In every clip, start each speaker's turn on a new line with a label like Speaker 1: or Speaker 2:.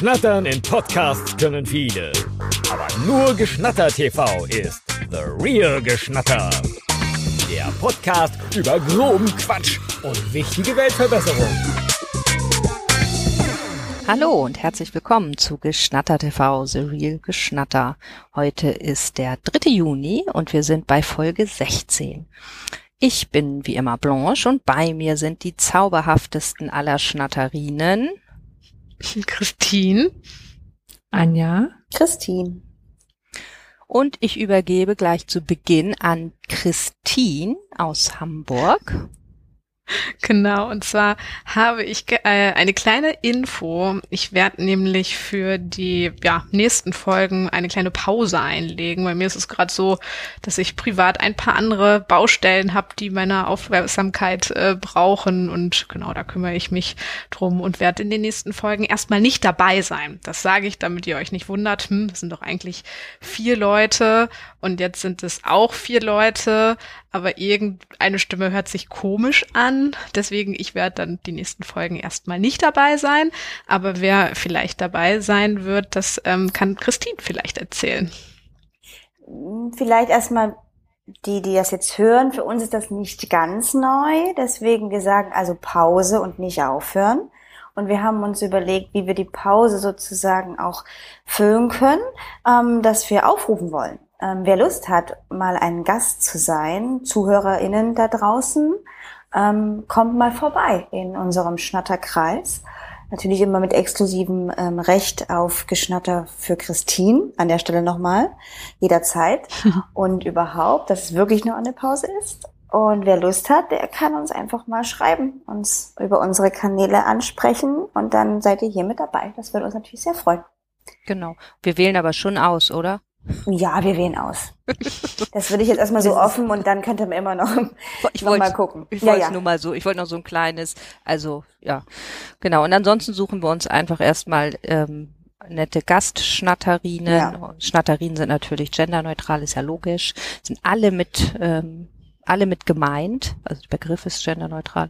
Speaker 1: Schnattern in Podcasts können viele. Aber nur Geschnatter TV ist The Real Geschnatter. Der Podcast über groben Quatsch und wichtige Weltverbesserung.
Speaker 2: Hallo und herzlich willkommen zu Geschnatter TV, The Real Geschnatter. Heute ist der 3. Juni und wir sind bei Folge 16. Ich bin wie immer Blanche und bei mir sind die zauberhaftesten aller Schnatterinen.
Speaker 3: Christine.
Speaker 4: Anja.
Speaker 5: Christine.
Speaker 2: Und ich übergebe gleich zu Beginn an Christine aus Hamburg.
Speaker 3: Genau, und zwar habe ich äh, eine kleine Info. Ich werde nämlich für die ja, nächsten Folgen eine kleine Pause einlegen. Bei mir ist es gerade so, dass ich privat ein paar andere Baustellen habe, die meine Aufmerksamkeit äh, brauchen. Und genau, da kümmere ich mich drum und werde in den nächsten Folgen erstmal nicht dabei sein. Das sage ich, damit ihr euch nicht wundert. Hm, es sind doch eigentlich vier Leute und jetzt sind es auch vier Leute, aber irgendeine Stimme hört sich komisch an. Deswegen, ich werde dann die nächsten Folgen erstmal nicht dabei sein. Aber wer vielleicht dabei sein wird, das ähm, kann Christine vielleicht erzählen.
Speaker 5: Vielleicht erstmal die, die das jetzt hören. Für uns ist das nicht ganz neu. Deswegen, wir sagen also Pause und nicht aufhören. Und wir haben uns überlegt, wie wir die Pause sozusagen auch füllen können, ähm, dass wir aufrufen wollen. Ähm, wer Lust hat, mal ein Gast zu sein, ZuhörerInnen da draußen, ähm, kommt mal vorbei in unserem Schnatterkreis. Natürlich immer mit exklusivem ähm, Recht auf Geschnatter für Christine. An der Stelle nochmal. Jederzeit. Und überhaupt, dass es wirklich nur eine Pause ist. Und wer Lust hat, der kann uns einfach mal schreiben, uns über unsere Kanäle ansprechen und dann seid ihr hier mit dabei. Das würde uns natürlich sehr freuen.
Speaker 2: Genau. Wir wählen aber schon aus, oder?
Speaker 5: Ja, wir wählen aus. Das würde ich jetzt erstmal so offen und dann könnte man immer noch,
Speaker 2: ich
Speaker 5: noch
Speaker 2: wollte,
Speaker 5: mal gucken.
Speaker 2: Ich
Speaker 5: ja,
Speaker 2: wollte
Speaker 5: ja.
Speaker 2: nur mal so, ich wollte noch so ein kleines, also ja, genau. Und ansonsten suchen wir uns einfach erstmal ähm, nette Gastschnatterinen.
Speaker 5: Ja.
Speaker 2: Schnatterinen sind natürlich genderneutral, ist ja logisch. Sind alle mit ähm, alle mit gemeint, also der Begriff ist genderneutral,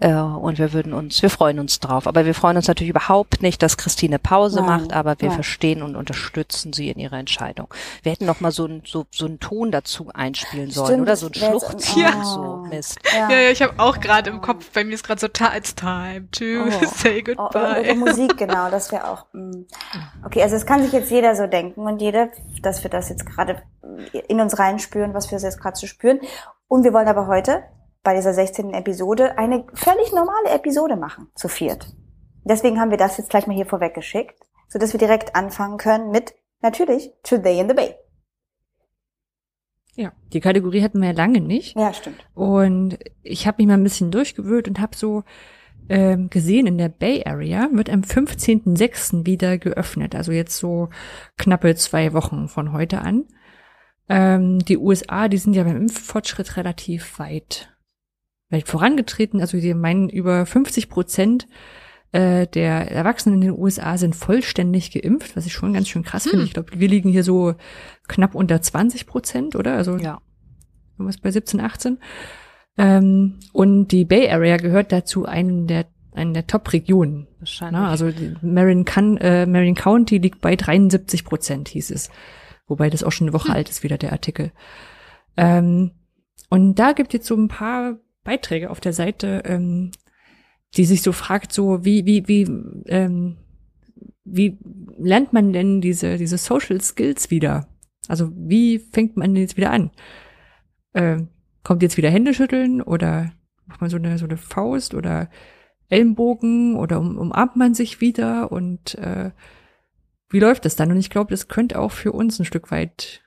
Speaker 2: äh, und wir würden uns, wir freuen uns drauf. Aber wir freuen uns natürlich überhaupt nicht, dass Christine Pause
Speaker 5: Nein,
Speaker 2: macht, aber wir
Speaker 5: nein.
Speaker 2: verstehen und unterstützen sie in ihrer Entscheidung. Wir hätten noch mal so einen so, so einen Ton dazu einspielen sollen,
Speaker 5: Stimmt,
Speaker 2: oder so ein Schluchzen,
Speaker 5: Ja.
Speaker 2: so Mist.
Speaker 3: Ja, ja, ich habe auch gerade im Kopf, bei mir ist gerade so, "Ta- it's time to
Speaker 5: Oh.
Speaker 3: say
Speaker 5: Oh, oder, oder
Speaker 3: goodbye.
Speaker 5: Musik, genau, das wäre auch. mm. Okay, also es kann sich jetzt jeder so denken und jeder, dass wir das jetzt gerade in uns reinspüren, was wir jetzt gerade zu spüren. Und wir wollen aber heute bei dieser 16. Episode eine völlig normale Episode machen, zu viert. Deswegen haben wir das jetzt gleich mal hier vorweggeschickt, sodass wir direkt anfangen können mit, natürlich, Today in the Bay.
Speaker 4: Ja, die Kategorie hatten wir ja lange nicht.
Speaker 5: Ja, stimmt.
Speaker 4: Und ich habe mich mal ein bisschen durchgewühlt und habe so ähm, gesehen, in der Bay Area wird am 15.06. wieder geöffnet. Also jetzt so knappe zwei Wochen von heute an. Ähm, die USA, die sind ja beim Impffortschritt relativ weit, weit vorangetreten. Also die meinen, über 50 Prozent äh, der Erwachsenen in den USA sind vollständig geimpft, was ich schon ganz schön krass finde. Ich glaube, wir liegen hier so knapp unter 20 Prozent, oder? Also
Speaker 2: Ja.
Speaker 4: irgendwas bei 17, 18. Ähm, und die Bay Area gehört dazu einen der, einen der Top-Regionen.
Speaker 2: Wahrscheinlich.
Speaker 4: Ne? Also Marin, Can, äh, Marin County liegt bei 73 Prozent, hieß es. Wobei das auch schon eine Woche alt ist, wieder der Artikel. Ähm, und da gibt jetzt so ein paar Beiträge auf der Seite, ähm, die sich so fragt, so wie, wie, wie, ähm, wie lernt man denn diese, diese Social Skills wieder? Also wie fängt man denn jetzt wieder an? Ähm, kommt jetzt wieder Hände schütteln oder macht man so eine, so eine Faust oder Ellenbogen oder um, umarmt man sich wieder und äh, wie läuft das dann? Und ich glaube, das könnte auch für uns ein Stück weit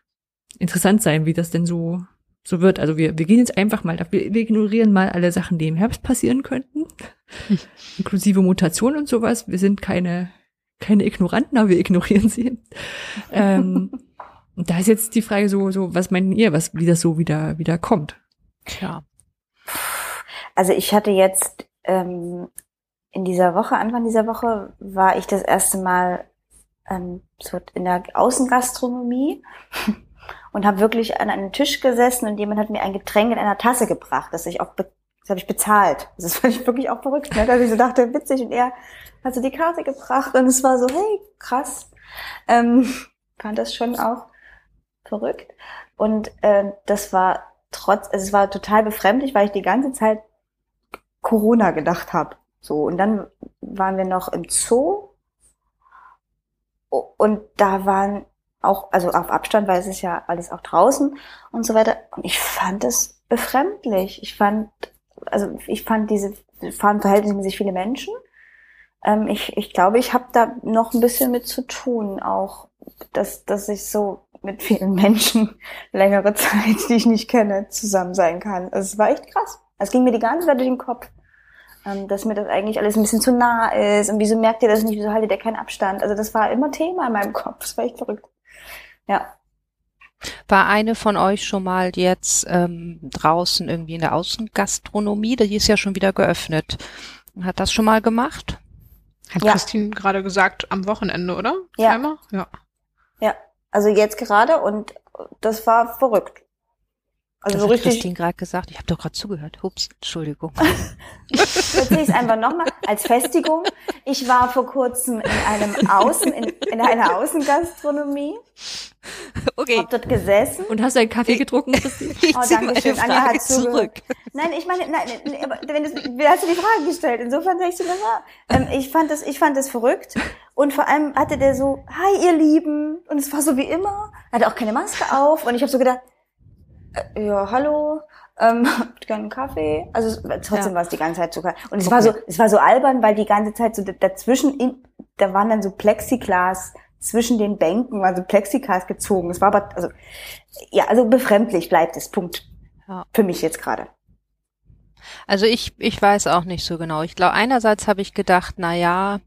Speaker 4: interessant sein, wie das denn so so wird. Also wir, wir gehen jetzt einfach mal, wir, wir ignorieren mal alle Sachen, die im Herbst passieren könnten, inklusive Mutation und sowas. Wir sind keine keine Ignoranten, aber wir ignorieren sie. ähm, und da ist jetzt die Frage so, so, was meint ihr, was, wie das so wieder, wieder kommt?
Speaker 2: Tja.
Speaker 5: Also ich hatte jetzt ähm, in dieser Woche, Anfang dieser Woche, war ich das erste Mal ähm, so in der Außengastronomie und habe wirklich an einem Tisch gesessen und jemand hat mir ein Getränk in einer Tasse gebracht, das ich auch Das habe ich bezahlt. Das fand ich wirklich auch verrückt, ne? dass ich so dachte, witzig. Und er hat so die Karte gebracht und es war so, hey, krass. Ähm, fand das schon auch verrückt. Und äh, das war trotz, also es war total befremdlich, weil ich die ganze Zeit Corona gedacht habe. So, und dann waren wir noch im Zoo und da waren auch, also auf Abstand, weil es ist ja alles auch draußen und so weiter. Und ich fand es befremdlich. Ich fand, also ich fand diese, fahren verhältnismäßig viele Menschen. Ähm, ich, ich glaube, ich habe da noch ein bisschen mit zu tun, auch, dass, dass ich so mit vielen Menschen längere Zeit, die ich nicht kenne, zusammen sein kann. Also es war echt krass. Es ging mir die ganze Zeit durch den Kopf, dass mir das eigentlich alles ein bisschen zu nah ist und wieso merkt ihr das nicht, wieso haltet ihr keinen Abstand? Also das war immer Thema in meinem Kopf. Das war echt verrückt. Ja.
Speaker 2: War eine von euch schon mal jetzt ähm, draußen irgendwie in der Außengastronomie? Die ist ja schon wieder geöffnet. Hat das schon mal gemacht?
Speaker 3: Hat ja. Christine gerade gesagt, am Wochenende, oder?
Speaker 5: Ja. Einmal? Ja. Ja, also jetzt gerade und das war verrückt.
Speaker 2: Also das so hat richtig. Christine gerade gesagt. Ich habe doch gerade zugehört. Ups, Entschuldigung.
Speaker 5: Erzähle ich es einfach nochmal als Festigung. Ich war vor kurzem in einem Außen, in, in einer Außengastronomie. Okay. Hab dort gesessen.
Speaker 4: Und hast du einen Kaffee getrunken, Christine?
Speaker 5: oh, danke schön. Anja hat zurück. Nein, ich meine, nein, nein aber wenn du, hast du die Frage gestellt. Insofern sag ich dir ähm, Ich fand das, ich fand das verrückt. Und vor allem hatte der so, hi ihr Lieben. Und es war so wie immer. Er hatte auch keine Maske auf. Und ich habe so gedacht, äh, ja, hallo, ähm, habt gerne einen Kaffee? Also trotzdem ja. war es die ganze Zeit so Und es okay. war so, es war so albern, weil die ganze Zeit so dazwischen, in, da waren dann so Plexiglas zwischen den Bänken, also Plexiglas gezogen. Es war aber, also, ja, also befremdlich bleibt es, Punkt. Ja. Für mich jetzt gerade.
Speaker 2: Also ich, ich weiß auch nicht so genau. Ich glaube, einerseits habe ich gedacht, na ja,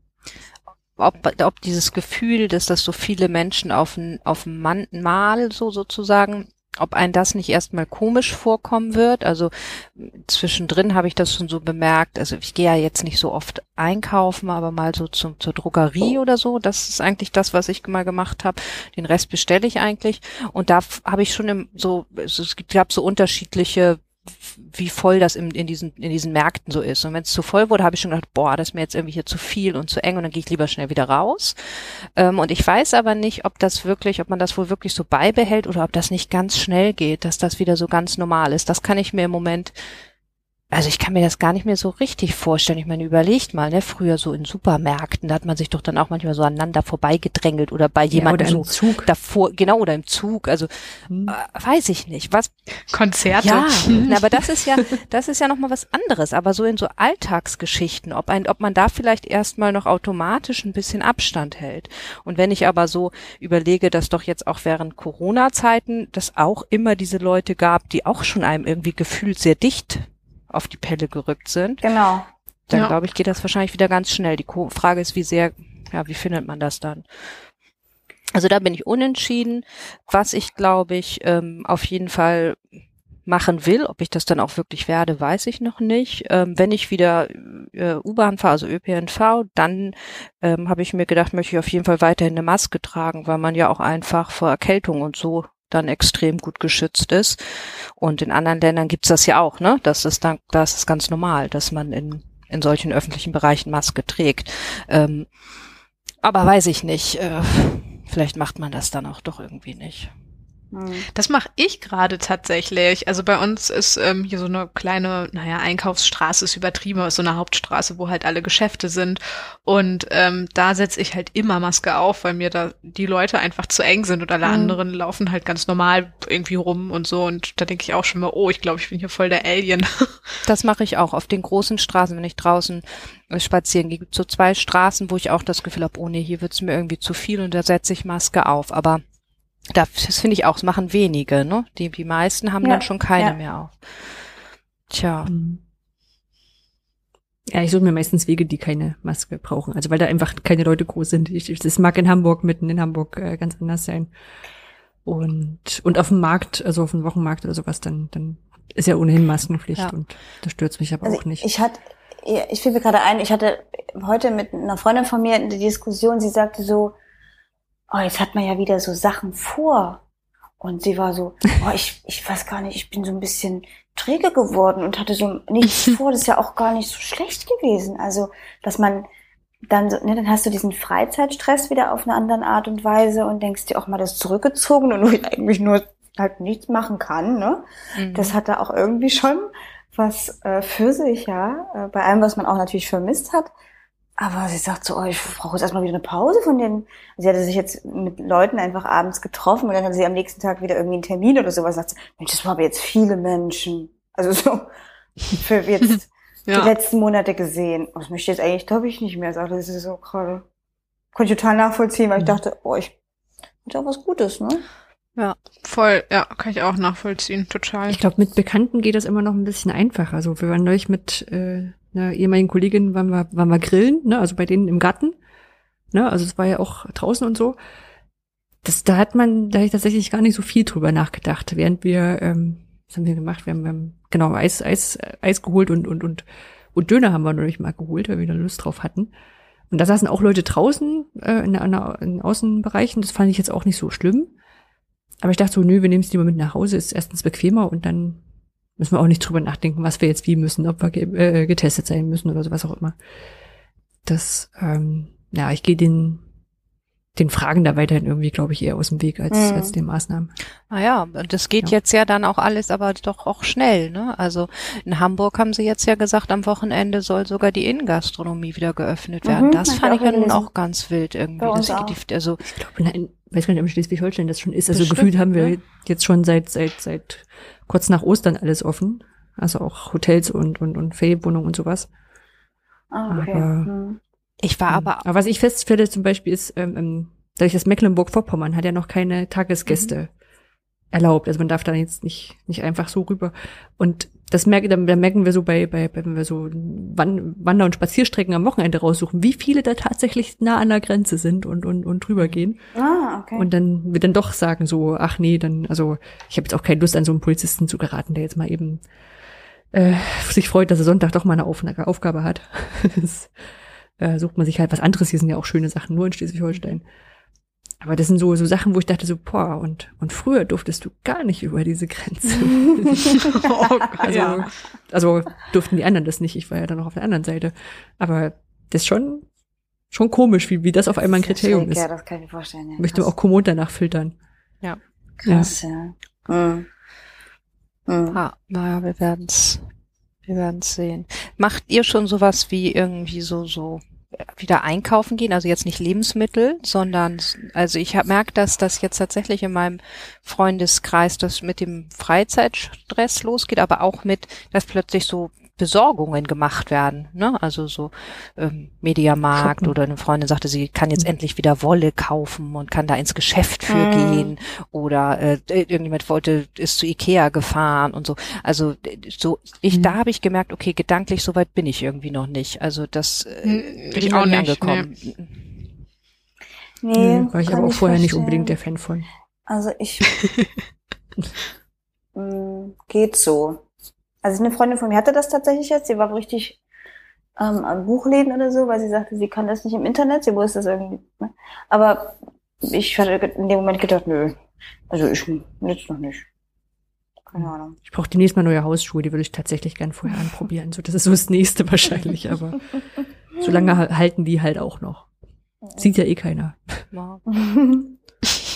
Speaker 2: ob, ob dieses Gefühl, dass das so viele Menschen auf auf ein Mal so sozusagen ob ein das nicht erstmal komisch vorkommen wird. Also zwischendrin habe ich das schon so bemerkt. Also ich gehe ja jetzt nicht so oft einkaufen, aber mal so zum, zur Drogerie oder so. Das ist eigentlich das, was ich mal gemacht habe. Den Rest bestelle ich eigentlich. Und da habe ich schon im, so, es gab so unterschiedliche wie voll das in, in, diesen, in diesen Märkten so ist. Und wenn es zu voll wurde, habe ich schon gedacht, boah, das ist mir jetzt irgendwie hier zu viel und zu eng und dann gehe ich lieber schnell wieder raus. Ähm, und ich weiß aber nicht, ob das wirklich, ob man das wohl wirklich so beibehält oder ob das nicht ganz schnell geht, dass das wieder so ganz normal ist. Das kann ich mir im Moment also ich kann mir das gar nicht mehr so richtig vorstellen. Ich meine, überlegt mal, ne, früher so in Supermärkten, da hat man sich doch dann auch manchmal so aneinander vorbeigedrängelt oder bei jemandem ja, so Zug. davor, genau, oder im Zug. Also hm. äh, weiß ich nicht. Was
Speaker 3: Konzerte.
Speaker 2: Ja, aber das ist ja, das ist ja nochmal was anderes. Aber so in so Alltagsgeschichten, ob ein, ob man da vielleicht erstmal noch automatisch ein bisschen Abstand hält. Und wenn ich aber so überlege, dass doch jetzt auch während Corona-Zeiten das auch immer diese Leute gab, die auch schon einem irgendwie gefühlt sehr dicht auf die Pelle gerückt sind.
Speaker 5: Genau.
Speaker 2: Dann ja. glaube ich, geht das wahrscheinlich wieder ganz schnell. Die Frage ist, wie sehr, ja, wie findet man das dann? Also da bin ich unentschieden. Was ich, glaube ich, ähm, auf jeden Fall machen will, ob ich das dann auch wirklich werde, weiß ich noch nicht. Ähm, wenn ich wieder äh, U-Bahn fahre, also ÖPNV, dann ähm, habe ich mir gedacht, möchte ich auf jeden Fall weiterhin eine Maske tragen, weil man ja auch einfach vor Erkältung und so dann extrem gut geschützt ist. Und in anderen Ländern gibt's das ja auch, ne? Das ist dann, das ist ganz normal, dass man in, in solchen öffentlichen Bereichen Maske trägt. Ähm, aber weiß ich nicht. Äh, vielleicht macht man das dann auch doch irgendwie nicht.
Speaker 3: Hm. Das mache ich gerade tatsächlich. Also bei uns ist ähm, hier so eine kleine, naja, Einkaufsstraße ist übertrieben, ist so eine Hauptstraße, wo halt alle Geschäfte sind. Und ähm, da setze ich halt immer Maske auf, weil mir da die Leute einfach zu eng sind und alle mhm. anderen laufen halt ganz normal irgendwie rum und so. Und da denke ich auch schon mal, oh, ich glaube, ich bin hier voll der Alien.
Speaker 2: Das mache ich auch auf den großen Straßen, wenn ich draußen spazieren gehe. Gibt so zwei Straßen, wo ich auch das Gefühl habe, oh nee, hier wird's mir irgendwie zu viel und da setze ich Maske auf. Aber das finde ich auch, es machen wenige, ne? Die, die meisten haben ja, dann schon keine ja. mehr auf. Tja.
Speaker 4: Ja, ich suche mir meistens Wege, die keine Maske brauchen. Also weil da einfach keine Leute groß sind. Ich, das mag in Hamburg, mitten in Hamburg äh, ganz anders sein. Und, und auf dem Markt, also auf dem Wochenmarkt oder sowas, dann, dann ist ja ohnehin Maskenpflicht ja. und das stört mich aber also auch nicht.
Speaker 5: Ich hatte, ich fiel mir gerade ein, ich hatte heute mit einer Freundin von mir eine Diskussion, sie sagte so, oh, jetzt hat man ja wieder so Sachen vor. Und sie war so, oh, ich, ich weiß gar nicht, ich bin so ein bisschen träge geworden und hatte so nichts vor. Das ist ja auch gar nicht so schlecht gewesen. Also, dass man dann, so, ne, dann hast du diesen Freizeitstress wieder auf eine andere Art und Weise und denkst dir auch mal das zurückgezogen und wo ich eigentlich nur halt nichts machen kann. Ne? Mhm. Das hat da auch irgendwie schon was äh, für sich, ja, äh, bei allem, was man auch natürlich vermisst hat. Aber sie sagt so, oh, ich brauche jetzt erstmal wieder eine Pause von den. Sie hatte sich jetzt mit Leuten einfach abends getroffen und dann hatte sie am nächsten Tag wieder irgendwie einen Termin oder sowas. Sagt sie, Mensch, das waren aber jetzt viele Menschen. Also so für jetzt ja. die letzten Monate gesehen. Oh, das möchte ich jetzt eigentlich, glaube ich, nicht mehr. Sagte sie so gerade. Konnte ich total nachvollziehen, weil ich mhm. dachte, oh, ich hat auch was Gutes, ne?
Speaker 3: Ja, voll, ja, kann ich auch nachvollziehen, total.
Speaker 4: Ich glaube, mit Bekannten geht das immer noch ein bisschen einfacher. Also wir waren neulich mit äh, einer ehemaligen Kollegin, waren wir, waren wir grillen, ne, also bei denen im Garten. Ne, also es war ja auch draußen und so. Das, da hat man, da habe ich tatsächlich gar nicht so viel drüber nachgedacht, während wir, ähm, was haben wir gemacht? Wir haben, wir haben genau Eis, Eis, Eis geholt und und und und Döner haben wir neulich mal geholt, weil wir da Lust drauf hatten. Und da saßen auch Leute draußen äh, in, in, in Außenbereichen. Das fand ich jetzt auch nicht so schlimm. Aber ich dachte so, nö, wir nehmen es lieber mit nach Hause, ist erstens bequemer und dann müssen wir auch nicht drüber nachdenken, was wir jetzt wie müssen, ob wir ge äh, getestet sein müssen oder so, was auch immer. Das, ähm, ja, ich gehe den, den Fragen da weiterhin irgendwie, glaube ich, eher aus dem Weg als, mhm. als den Maßnahmen.
Speaker 2: Naja, das geht ja. jetzt ja dann auch alles, aber doch auch schnell, ne? Also in Hamburg haben sie jetzt ja gesagt, am Wochenende soll sogar die Innengastronomie wieder geöffnet werden. Mhm, das fand ich ja nun auch ganz wild irgendwie. Das
Speaker 4: geht, also ich glaube, weiß gar nicht, ob in Schleswig-Holstein das schon ist. Also Bestimmt, gefühlt haben wir ja. jetzt schon seit, seit, seit kurz nach Ostern alles offen. Also auch Hotels und, und, und Ferienwohnungen und sowas.
Speaker 5: Ah, okay. Aber, hm.
Speaker 2: Ich war aber.
Speaker 4: Aber was ich feststelle zum Beispiel ist, ähm, ähm dadurch, dass Mecklenburg-Vorpommern hat ja noch keine Tagesgäste. Mhm erlaubt. Also man darf da jetzt nicht, nicht einfach so rüber. Und das merken, da, da merken wir so bei, bei, wenn wir so Wander- und Spazierstrecken am Wochenende raussuchen, wie viele da tatsächlich nah an der Grenze sind und, und, und drüber gehen.
Speaker 5: Ah, okay.
Speaker 4: Und dann wir dann doch sagen so, ach nee, dann, also ich habe jetzt auch keine Lust an so einen Polizisten zu geraten, der jetzt mal eben äh, sich freut, dass er Sonntag doch mal eine Auf Aufgabe hat. das, äh, sucht man sich halt was anderes. Hier sind ja auch schöne Sachen, nur in Schleswig-Holstein. Aber das sind so, so Sachen, wo ich dachte so, boah, und, und früher durftest du gar nicht über diese Grenze. oh, also, ja. also durften die anderen das nicht. Ich war ja dann noch auf der anderen Seite. Aber das ist schon, schon komisch, wie, wie das auf einmal ein Kriterium ist.
Speaker 5: Ja, das kann ich mir vorstellen. Ja,
Speaker 4: Möchte auch Komoot danach filtern.
Speaker 2: Ja.
Speaker 5: Krass, ja. ja. Mhm.
Speaker 2: Mhm. Ah, naja, wir werden's, wir werden's sehen. Macht ihr schon sowas wie irgendwie so, so wieder einkaufen gehen, also jetzt nicht Lebensmittel, sondern also ich habe merkt, dass das jetzt tatsächlich in meinem Freundeskreis das mit dem Freizeitstress losgeht, aber auch mit, dass plötzlich so Besorgungen gemacht werden. Ne? Also so ähm, Mediamarkt oder eine Freundin sagte, sie kann jetzt mhm. endlich wieder Wolle kaufen und kann da ins Geschäft für mhm. gehen. Oder äh, irgendjemand wollte, ist zu Ikea gefahren und so. Also so, ich, mhm. da habe ich gemerkt, okay, gedanklich soweit bin ich irgendwie noch nicht. Also das äh,
Speaker 3: hm, bin ich auch nicht angekommen.
Speaker 4: Nee. Nee, war ich aber auch vorher verstehen. nicht unbedingt der Fan von.
Speaker 5: Also ich mm, geht so. Also eine Freundin von mir hatte das tatsächlich jetzt. Sie war richtig ähm, an Buchläden oder so, weil sie sagte, sie kann das nicht im Internet. Sie wusste das irgendwie. Ne? Aber ich hatte in dem Moment gedacht, nö. Also ich jetzt noch nicht. Keine Ahnung.
Speaker 4: Ich brauche demnächst mal neue Hausschuhe, die würde ich tatsächlich gern vorher anprobieren. So, das ist so das nächste wahrscheinlich, aber solange halten die halt auch noch. Sieht ja eh keiner. Ja.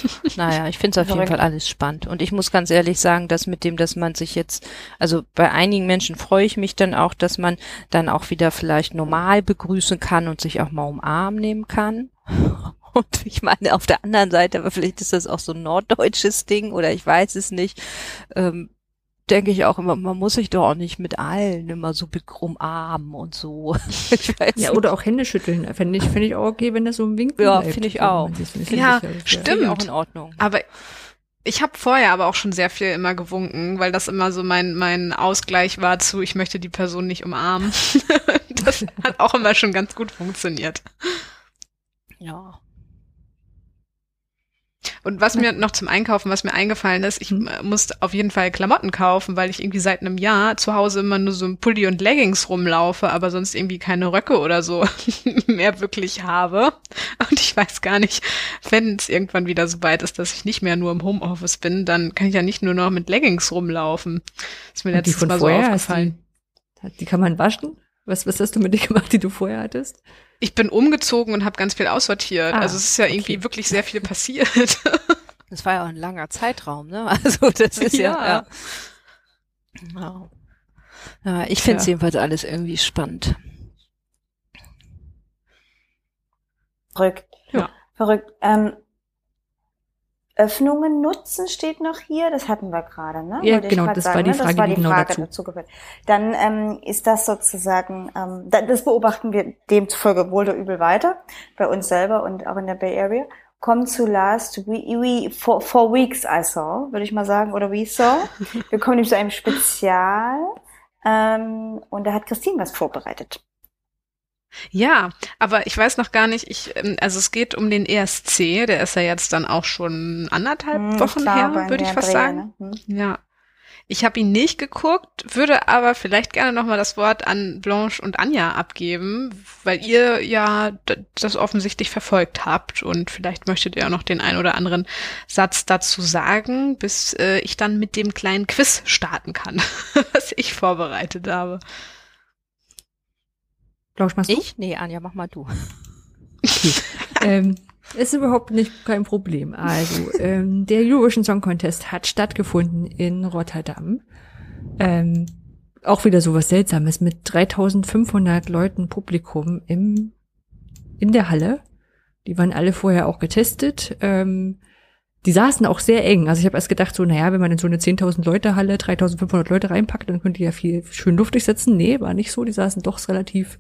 Speaker 2: naja, ich finde es auf jeden Fall alles spannend. Und ich muss ganz ehrlich sagen, dass mit dem, dass man sich jetzt, also bei einigen Menschen freue ich mich dann auch, dass man dann auch wieder vielleicht normal begrüßen kann und sich auch mal umarmen nehmen kann. Und ich meine, auf der anderen Seite, aber vielleicht ist das auch so ein norddeutsches Ding oder ich weiß es nicht. Ähm, denke ich auch immer, man muss sich doch auch nicht mit allen immer so umarmen und so.
Speaker 4: ja, oder auch Hände schütteln. Fände ich, fände ich auch okay, wenn das so ein Winkel
Speaker 2: Ja, finde ich auch.
Speaker 3: Ja, stimmt.
Speaker 2: auch in Ordnung.
Speaker 3: Aber ich habe vorher aber auch schon sehr viel immer gewunken, weil das immer so mein, mein Ausgleich war zu, ich möchte die Person nicht umarmen. das hat auch immer schon ganz gut funktioniert.
Speaker 2: Ja.
Speaker 3: Und was mir noch zum Einkaufen, was mir eingefallen ist, ich mhm. muss auf jeden Fall Klamotten kaufen, weil ich irgendwie seit einem Jahr zu Hause immer nur so ein Pulli und Leggings rumlaufe, aber sonst irgendwie keine Röcke oder so mehr wirklich habe. Und ich weiß gar nicht, wenn es irgendwann wieder so weit ist, dass ich nicht mehr nur im Homeoffice bin, dann kann ich ja nicht nur noch mit Leggings rumlaufen.
Speaker 4: ist mir letztes Mal so aufgefallen. Die, die kann man waschen? Was, was hast du mit dir gemacht, die du vorher hattest?
Speaker 3: Ich bin umgezogen und habe ganz viel aussortiert. Ah, also es ist ja okay. irgendwie wirklich sehr viel passiert.
Speaker 2: Das war ja auch ein langer Zeitraum, ne? Also das ist ja. ja, ja. Wow. ja ich finde es ja. jedenfalls alles irgendwie spannend.
Speaker 5: Verrückt. Ja. Verrückt. Ähm, Öffnungen nutzen steht noch hier. Das hatten wir gerade, ne?
Speaker 4: Ja, genau, das sagen, war die Frage, das war die genau Frage dazu. dazu
Speaker 5: gehört. Dann ähm, ist das sozusagen, ähm, das beobachten wir demzufolge wohl oder übel weiter bei uns selber und auch in der Bay Area. Kommen zu last we, we four, four weeks I saw, würde ich mal sagen, oder we saw. Wir kommen nämlich zu einem Spezial ähm, und da hat Christine was vorbereitet.
Speaker 3: Ja, aber ich weiß noch gar nicht, ich, ähm, also es geht um den ESC, der ist ja jetzt dann auch schon anderthalb hm, Wochen glaube, her, würde ich fast Dreh, sagen. Ne? Hm. Ja. Ich habe ihn nicht geguckt, würde aber vielleicht gerne nochmal das Wort an Blanche und Anja abgeben, weil ihr ja das offensichtlich verfolgt habt und vielleicht möchtet ihr auch noch den ein oder anderen Satz dazu sagen, bis äh, ich dann mit dem kleinen Quiz starten kann, was ich vorbereitet habe.
Speaker 2: Blanche, machst du? Ich? Nee, Anja, mach mal du.
Speaker 4: Okay. ähm, ist überhaupt nicht kein Problem. Also, ähm, der Eurovision Song Contest hat stattgefunden in Rotterdam. Ähm, auch wieder sowas Seltsames mit 3500 Leuten Publikum im, in der Halle. Die waren alle vorher auch getestet. Ähm, die saßen auch sehr eng. Also ich habe erst gedacht, so, naja, wenn man in so eine 10.000 Leute Halle 3.500 Leute reinpackt, dann könnte die ja viel schön luftig sitzen. Nee, war nicht so. Die saßen doch relativ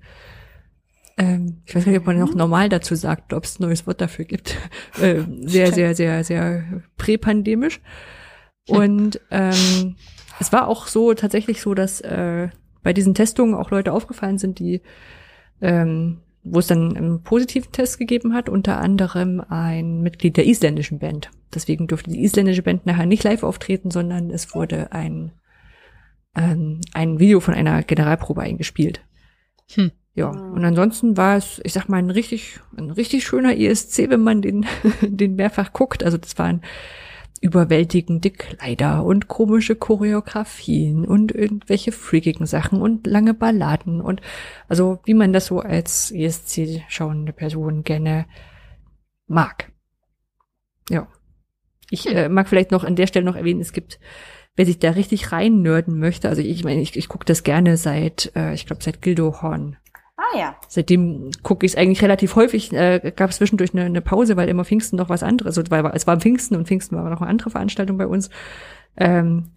Speaker 4: ähm, ich weiß nicht, ob man noch normal dazu sagt, ob es ein neues Wort dafür gibt. äh, sehr, sehr, sehr, sehr präpandemisch. Und ähm, es war auch so tatsächlich so, dass äh, bei diesen Testungen auch Leute aufgefallen sind, die ähm, wo es dann einen positiven Test gegeben hat, unter anderem ein Mitglied der isländischen Band. Deswegen durfte die isländische Band nachher nicht live auftreten, sondern es wurde ein, ähm, ein Video von einer Generalprobe eingespielt. Hm. Ja, mhm. und ansonsten war es, ich sag mal, ein richtig, ein richtig schöner ESC, wenn man den, den mehrfach guckt. Also das waren überwältigende Kleider und komische Choreografien und irgendwelche freakigen Sachen und lange Balladen und also wie man das so als ESC schauende Person gerne mag. Ja. Ich äh, mag vielleicht noch an der Stelle noch erwähnen, es gibt wer sich da richtig rein nörden möchte, also ich meine, ich, ich gucke das gerne seit, äh, ich glaube, seit Gildo Horn
Speaker 5: Ah ja.
Speaker 4: Seitdem gucke ich es eigentlich relativ häufig. Äh, gab es zwischendurch eine, eine Pause, weil immer Pfingsten noch was anderes. Also, weil es war Pfingsten und Pfingsten war noch eine andere Veranstaltung bei uns. Ähm,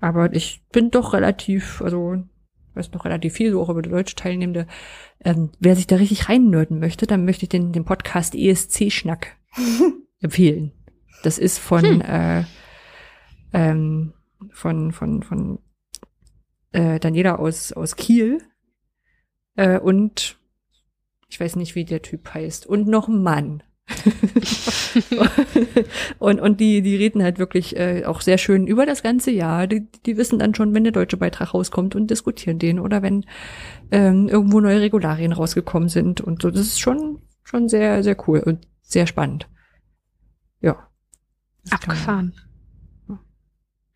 Speaker 4: aber ich bin doch relativ, also weiß noch relativ viel, so auch über die deutsche Teilnehmende. Ähm, wer sich da richtig reinnörden möchte, dann möchte ich den, den Podcast ESC-Schnack empfehlen. Das ist von hm. äh, ähm, von von von äh, Daniela aus aus Kiel äh, und ich weiß nicht, wie der Typ heißt. Und noch ein Mann. und, und die, die reden halt wirklich äh, auch sehr schön über das ganze Jahr. Die, die wissen dann schon, wenn der deutsche Beitrag rauskommt und diskutieren den oder wenn ähm, irgendwo neue Regularien rausgekommen sind und so. Das ist schon, schon sehr, sehr cool und sehr spannend. Ja.
Speaker 3: Abgefahren.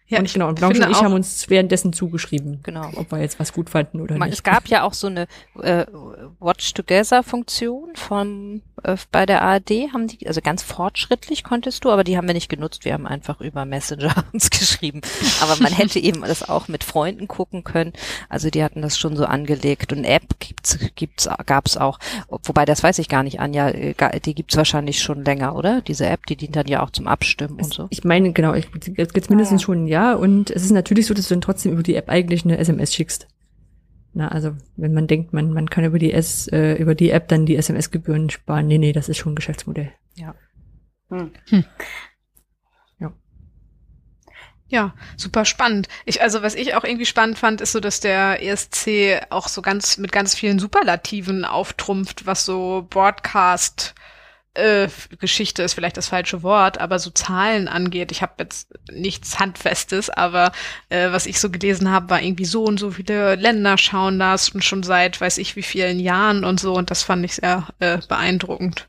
Speaker 4: Ja, und genau, und Blanche und ich haben uns währenddessen zugeschrieben, genau. ob wir jetzt was gut fanden oder nicht.
Speaker 2: Es gab ja auch so eine äh, Watch Together Funktion vom äh, bei der ARD haben die also ganz fortschrittlich konntest du, aber die haben wir nicht genutzt. Wir haben einfach über Messenger uns geschrieben. Aber man hätte eben das auch mit Freunden gucken können. Also die hatten das schon so angelegt und App gibt's gibt's gab's auch. Wobei das weiß ich gar nicht, Anja, äh, die gibt's wahrscheinlich schon länger, oder? Diese App, die dient dann ja auch zum Abstimmen
Speaker 4: es,
Speaker 2: und so.
Speaker 4: Ich meine genau, ich jetzt mindestens ah, ja. schon ein Jahr und es ist natürlich so, dass du dann trotzdem über die App eigentlich eine SMS schickst. Na, also wenn man denkt, man, man kann über die S, äh, über die App dann die SMS-Gebühren sparen, nee, nee, das ist schon ein Geschäftsmodell.
Speaker 2: Ja.
Speaker 3: Hm. Hm. Ja. Ja, super spannend. Ich, also was ich auch irgendwie spannend fand, ist so, dass der ESC auch so ganz mit ganz vielen Superlativen auftrumpft, was so Broadcast äh, Geschichte ist vielleicht das falsche Wort, aber so Zahlen angeht, ich habe jetzt nichts Handfestes, aber äh, was ich so gelesen habe, war irgendwie so und so viele Länder schauen das und schon seit weiß ich wie vielen Jahren und so und das fand ich sehr äh, beeindruckend.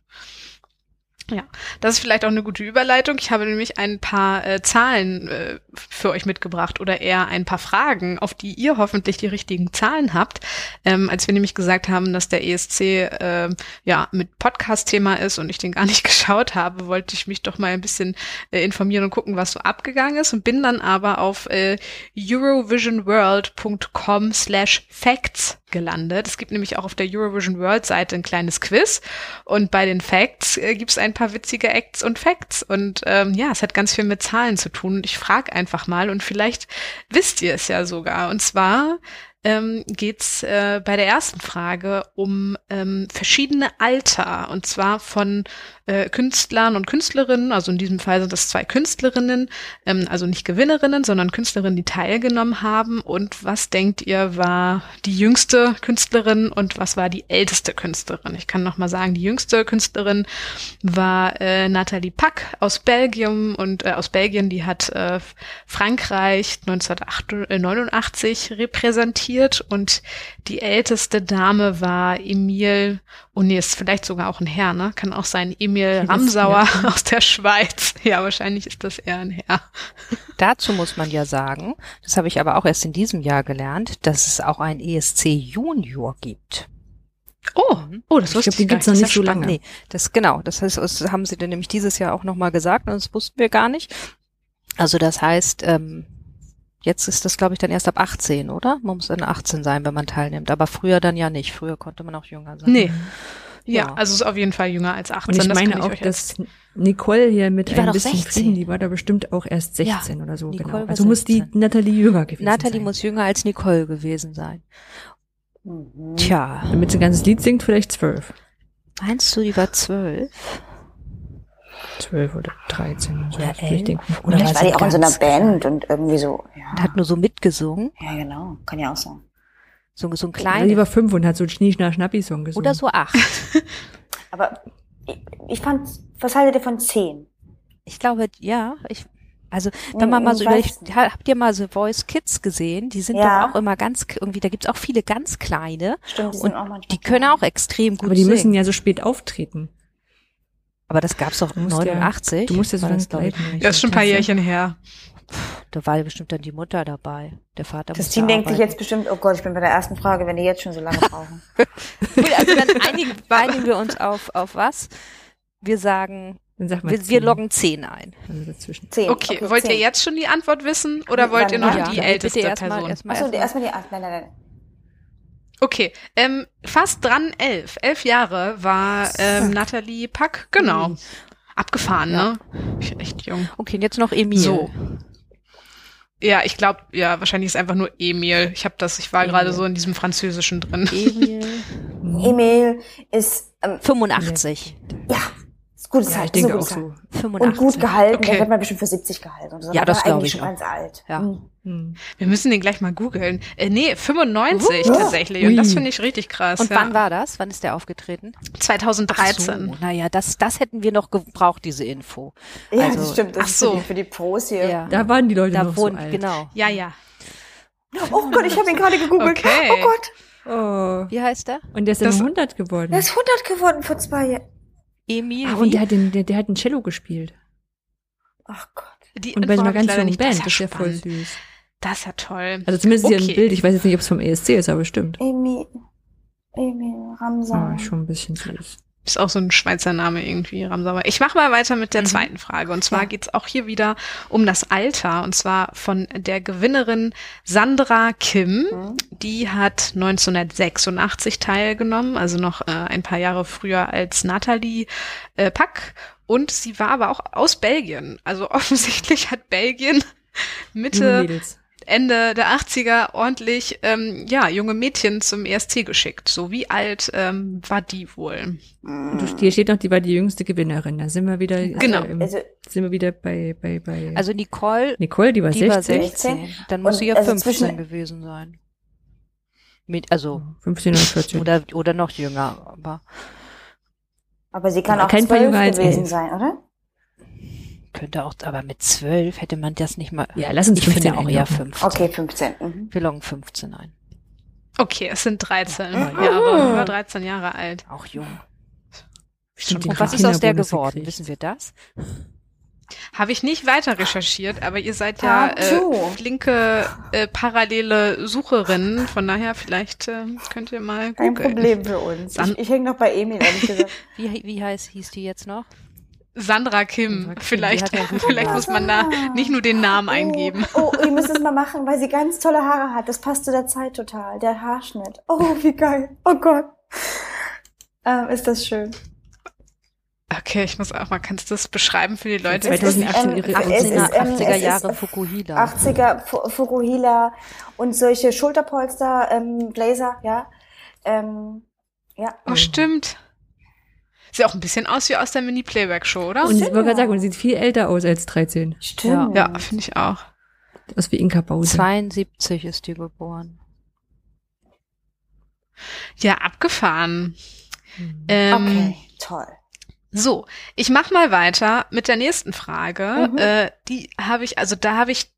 Speaker 3: Ja, das ist vielleicht auch eine gute Überleitung. Ich habe nämlich ein paar äh, Zahlen äh, für euch mitgebracht oder eher ein paar Fragen, auf die ihr hoffentlich die richtigen Zahlen habt. Ähm, als wir nämlich gesagt haben, dass der ESC äh, ja mit Podcast-Thema ist und ich den gar nicht geschaut habe, wollte ich mich doch mal ein bisschen äh, informieren und gucken, was so abgegangen ist und bin dann aber auf äh, eurovisionworld.com slash facts gelandet. Es gibt nämlich auch auf der Eurovision World Seite ein kleines Quiz und bei den Facts äh, gibt es ein paar witzige Acts und Facts und ähm, ja, es hat ganz viel mit Zahlen zu tun. Ich frage einfach mal und vielleicht wisst ihr es ja sogar. Und zwar ähm, geht es äh, bei der ersten Frage um ähm, verschiedene Alter und zwar von äh, Künstlern und Künstlerinnen, also in diesem Fall sind das zwei Künstlerinnen, ähm, also nicht Gewinnerinnen, sondern Künstlerinnen, die teilgenommen haben. Und was denkt ihr, war die jüngste Künstlerin und was war die älteste Künstlerin? Ich kann noch mal sagen, die jüngste Künstlerin war äh, Nathalie Pack aus Belgien und äh, aus Belgien, die hat äh, Frankreich 1989 repräsentiert und die älteste Dame war Emile, oh nee, ist vielleicht sogar auch ein Herr, ne? Kann auch sein, Emil Ramsauer aus der Schweiz. Ja, wahrscheinlich ist das eher ein Herr.
Speaker 2: Dazu muss man ja sagen, das habe ich aber auch erst in diesem Jahr gelernt, dass es auch ein ESC Junior gibt.
Speaker 3: Oh, oh, das
Speaker 4: Ich
Speaker 3: wusste
Speaker 4: glaube, die
Speaker 3: ich gar
Speaker 4: gibt's noch
Speaker 3: nicht.
Speaker 4: so lange.
Speaker 2: Nee, das genau, das heißt, das haben sie dann nämlich dieses Jahr auch nochmal gesagt und das wussten wir gar nicht. Also das heißt, ähm, jetzt ist das, glaube ich, dann erst ab 18, oder? Man muss dann 18 sein, wenn man teilnimmt. Aber früher dann ja nicht. Früher konnte man auch jünger sein.
Speaker 3: Nee. Ja,
Speaker 2: Ja.
Speaker 3: also ist auf jeden Fall jünger als 18.
Speaker 4: Und ich
Speaker 3: das
Speaker 4: meine auch,
Speaker 3: jetzt-
Speaker 4: dass Nicole hier mit ein bisschen
Speaker 2: 16.
Speaker 4: Frieden, die war da bestimmt auch erst 16 oder so.
Speaker 2: Nicole
Speaker 4: Genau. Also muss die
Speaker 2: 16.
Speaker 4: Nathalie jünger gewesen
Speaker 2: Natalie
Speaker 4: sein.
Speaker 2: muss jünger als Nicole gewesen sein.
Speaker 5: Mhm.
Speaker 2: Tja,
Speaker 4: Damit sie ein ganzes Lied singt, vielleicht zwölf.
Speaker 2: meinst du, die war zwölf?
Speaker 4: Zwölf oder 13. So
Speaker 2: Oder elf.
Speaker 4: denken.
Speaker 2: Oder
Speaker 5: Vielleicht
Speaker 2: war
Speaker 5: war die
Speaker 2: sie
Speaker 5: auch in so einer? Band und irgendwie so.
Speaker 2: Und
Speaker 5: Ja,
Speaker 2: hat nur so mitgesungen.
Speaker 5: ja genau. Kann ja auch sein.
Speaker 2: So, so ein kleiner.
Speaker 4: war fünf und hat so einen Schnie-Schna-Schnappi-Song gesungen.
Speaker 2: Oder so acht.
Speaker 5: Aber ich, ich fand, was haltet ihr von zehn?
Speaker 2: Ich glaube, ja, ich, also, wenn man
Speaker 5: Hm,
Speaker 2: mal so überlegt, habt ihr mal The Voice Kids gesehen? Die sind
Speaker 5: Ja.
Speaker 2: doch auch immer ganz, irgendwie, da gibt's auch viele ganz kleine.
Speaker 5: Stimmt, die
Speaker 2: Und
Speaker 5: sind auch manchmal.
Speaker 2: Die können auch extrem gut
Speaker 4: Aber die
Speaker 2: singen.
Speaker 4: müssen ja so spät auftreten.
Speaker 2: Aber das gab's doch
Speaker 4: Du musst
Speaker 2: 89.
Speaker 4: Ja, du musst ja so
Speaker 2: das, ich.
Speaker 3: Das ist schon ein paar Jährchen her.
Speaker 2: Da war ja bestimmt dann die Mutter dabei. Der Vater
Speaker 5: Team denkt sich jetzt bestimmt, oh Gott, ich bin bei der ersten Frage, wenn die jetzt schon so lange brauchen.
Speaker 2: Gut, also dann einigen, einigen wir uns auf, auf was? Wir sagen, wir, wir
Speaker 4: zehn.
Speaker 2: loggen 10 ein.
Speaker 4: Also dazwischen.
Speaker 5: Zehn.
Speaker 3: Okay, wollt ihr
Speaker 5: zehn.
Speaker 3: jetzt schon die Antwort wissen oder wollt ihr noch
Speaker 5: Ja,
Speaker 3: die älteste
Speaker 2: erstmal,
Speaker 3: Person?
Speaker 2: erstmal,
Speaker 5: Achso,
Speaker 2: erstmal.
Speaker 5: erstmal die. Nein, nein, nein.
Speaker 3: Okay, ähm, fast dran elf. Elf Jahre war ähm, Nathalie Pack, genau. Abgefahren,
Speaker 2: Ja.
Speaker 3: ne? Ich bin echt jung.
Speaker 2: Okay, und jetzt noch Emil.
Speaker 3: So. Ja, ich glaube, ja, wahrscheinlich ist einfach nur Emil. Ich habe das, ich war gerade so in diesem Französischen drin.
Speaker 2: Emil.
Speaker 5: Emil ist, ähm,
Speaker 2: 85.
Speaker 5: ja, gutes
Speaker 4: Ja,
Speaker 5: Alter,
Speaker 4: ich denke
Speaker 5: so
Speaker 4: auch so.
Speaker 5: Alter.
Speaker 2: 85.
Speaker 5: Und gut gehalten,
Speaker 3: Okay.
Speaker 5: der wird man bestimmt für 70 gehalten. So.
Speaker 2: Ja, das glaub
Speaker 5: eigentlich
Speaker 2: ich
Speaker 5: schon
Speaker 2: auch.
Speaker 5: ganz alt.
Speaker 2: Ja.
Speaker 5: Hm.
Speaker 4: Hm.
Speaker 3: Wir müssen den gleich mal googeln. Äh, nee, 95
Speaker 5: Uh.
Speaker 3: tatsächlich. Und das
Speaker 4: Ui.
Speaker 3: finde ich richtig krass.
Speaker 2: Und
Speaker 3: ja.
Speaker 2: wann war das? Wann ist der aufgetreten?
Speaker 3: 2013.
Speaker 2: Ach so, naja, das, das hätten wir noch gebraucht, diese Info.
Speaker 5: Ja,
Speaker 2: Also-
Speaker 5: das stimmt. Das
Speaker 3: Ach
Speaker 5: ist
Speaker 3: so.
Speaker 5: für die, für die Pros hier.
Speaker 2: Ja.
Speaker 4: Da waren die Leute
Speaker 2: Da
Speaker 4: noch
Speaker 2: wohnen,
Speaker 4: so alt.
Speaker 2: genau.
Speaker 3: Ja, ja.
Speaker 5: Oh Gott, ich habe ihn gerade gegoogelt.
Speaker 3: Okay.
Speaker 5: Oh Gott,
Speaker 4: Oh.
Speaker 2: Wie heißt der?
Speaker 4: Und der ist
Speaker 3: Das-
Speaker 4: dann 100 geworden.
Speaker 5: der ist 100 geworden vor zwei Jahren.
Speaker 2: Emil.
Speaker 4: ah, und der hat, den, der, der hat ein Cello gespielt.
Speaker 5: Ach Gott.
Speaker 3: Die
Speaker 4: Und bei so einer ganz jungen
Speaker 3: nicht.
Speaker 4: Band.
Speaker 3: Das
Speaker 4: Das ist ja voll süß.
Speaker 3: Das ist ja toll.
Speaker 4: Also zumindest hier
Speaker 3: Okay.
Speaker 4: ein Bild. Ich weiß jetzt nicht, ob es vom ESC ist, aber stimmt.
Speaker 5: Emil, Emil Ramsau.
Speaker 4: Ah, schon ein bisschen süß.
Speaker 3: Ist auch so ein Schweizer Name irgendwie, Ramsauer. Ich mache mal weiter mit der
Speaker 2: Mhm.
Speaker 3: zweiten Frage. Und zwar
Speaker 2: Ja.
Speaker 3: geht's auch hier wieder um das Alter. Und zwar von der Gewinnerin Sandra Kim.
Speaker 5: Hm?
Speaker 3: Die hat 1986 teilgenommen, also noch äh, ein paar Jahre früher als Nathalie äh, Pack. Und sie war aber auch aus Belgien. Also offensichtlich hat Belgien Mitte,
Speaker 4: Mädels.
Speaker 3: Ende der 80er ordentlich ähm, ja, junge Mädchen zum ESC geschickt. So wie alt ähm, war die wohl?
Speaker 4: Und hier steht noch, die war die jüngste Gewinnerin. Da sind wir wieder,
Speaker 3: Genau.
Speaker 4: äh, im-
Speaker 5: Also,
Speaker 4: sind wir wieder bei, bei, bei
Speaker 2: Also Nicole,
Speaker 4: Nicole, die war
Speaker 2: die war
Speaker 4: 16.
Speaker 2: 16. Dann muss
Speaker 5: Und
Speaker 2: sie ja
Speaker 5: also
Speaker 2: 15
Speaker 5: zwischen-
Speaker 2: gewesen sein. Mit, also,
Speaker 4: 15 oder 14.
Speaker 2: oder, oder noch jünger, aber.
Speaker 5: Aber sie kann auch
Speaker 4: kein Fall
Speaker 5: zwölf
Speaker 4: jünger als
Speaker 5: gewesen
Speaker 4: elf.
Speaker 5: sein, oder?
Speaker 2: Könnte auch, aber mit zwölf hätte man das nicht mal.
Speaker 4: Ja, lass uns
Speaker 2: ich finde
Speaker 4: 15
Speaker 2: auch eher
Speaker 4: einloggen.
Speaker 2: 15.
Speaker 5: Okay, 15. Mhm.
Speaker 2: Wir loggen 15 ein.
Speaker 3: Okay, es sind 13
Speaker 2: Ah.
Speaker 3: Jahre, über 13 Jahre alt.
Speaker 2: Auch jung.
Speaker 4: Stimmt,
Speaker 2: Und was ist aus der geworden?
Speaker 4: gekriegt.
Speaker 2: Wissen wir das?
Speaker 3: Habe ich nicht weiter recherchiert, aber ihr seid ja äh,
Speaker 5: two.
Speaker 3: flinke äh, parallele Sucherinnen, von daher vielleicht äh, könnt ihr mal
Speaker 5: Kein. Problem für uns.
Speaker 3: Dann-
Speaker 5: Ich, ich hänge noch bei Emil, ehrlich gesagt.
Speaker 2: Wie, wie heißt, hieß die jetzt noch?
Speaker 3: Sandra Kim,
Speaker 4: Sandra Kim,
Speaker 3: vielleicht,
Speaker 2: ja
Speaker 3: vielleicht muss man da nicht nur den Namen eingeben.
Speaker 5: Oh, oh, ihr müsst es mal machen, weil sie ganz tolle Haare hat. Das passt zu der Zeit total. Der Haarschnitt. Oh, wie geil. Oh Gott. Ähm, ist das schön.
Speaker 3: Okay, ich muss auch mal, kannst du das beschreiben für die Leute?
Speaker 5: Es ist,
Speaker 4: 2018
Speaker 5: ähm,
Speaker 4: ihre
Speaker 5: ach, es ist,
Speaker 2: 80er,
Speaker 5: ähm,
Speaker 2: 80er
Speaker 5: es
Speaker 2: Jahre Fukuhila.
Speaker 5: 80er Fu- Fukuhila und solche Schulterpolster, ähm, Blazer, ja. Ähm, ja.
Speaker 3: Oh, stimmt. Sieht auch ein bisschen aus wie aus der Mini-Playback-Show, oder?
Speaker 4: Und ich wollte gerade sagen, und sie sieht viel älter aus als 13.
Speaker 5: Stimmt.
Speaker 3: ja, finde ich auch.
Speaker 4: Das wie Inka Bause.
Speaker 2: 72 ist die geboren.
Speaker 3: Ja, abgefahren.
Speaker 4: Mhm.
Speaker 3: Ähm,
Speaker 5: Okay, toll.
Speaker 3: So, ich mach mal weiter mit der nächsten Frage.
Speaker 5: Mhm.
Speaker 3: Äh, die habe ich, also da habe ich,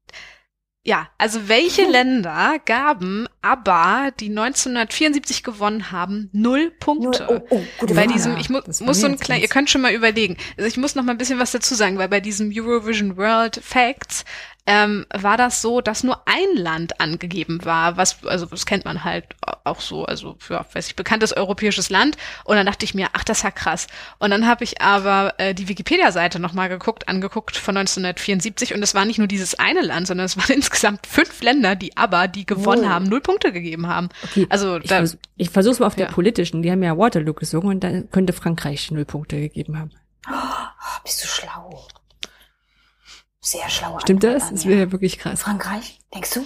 Speaker 3: ja, also welche Länder gaben ABBA, die 1974 gewonnen haben, null Punkte?
Speaker 5: oh, oh, gute
Speaker 3: Bei
Speaker 5: Frage.
Speaker 3: diesem, ich mu
Speaker 4: das
Speaker 3: muss so ein
Speaker 4: jetzt
Speaker 3: klein, ihr könnt schon mal überlegen. Also ich muss noch mal ein bisschen was dazu sagen, weil bei diesem Eurovision World Facts ähm, war das so, dass nur ein Land angegeben war, was, also das kennt man halt auch so, also ja, weiß ich, bekanntes europäisches Land. Und dann dachte ich mir, ach, das ist ja krass. Und dann habe ich aber äh, die Wikipedia-Seite noch mal geguckt, angeguckt von 1974 und es war nicht nur dieses eine Land, sondern es waren insgesamt fünf Länder, die aber, die gewonnen
Speaker 5: Null.
Speaker 3: haben, null Punkte gegeben haben.
Speaker 4: Okay,
Speaker 3: Also
Speaker 4: ich,
Speaker 3: da,
Speaker 4: vers ich versuch's mal auf
Speaker 3: Ja.
Speaker 4: der politischen. Die haben ja Waterloo gesungen und dann könnte Frankreich null Punkte gegeben haben.
Speaker 5: Oh, bist du schlau. Sehr schlau.
Speaker 4: Stimmt
Speaker 5: Antwort,
Speaker 4: das? Das wäre ja wirklich krass.
Speaker 5: Frankreich? Denkst du?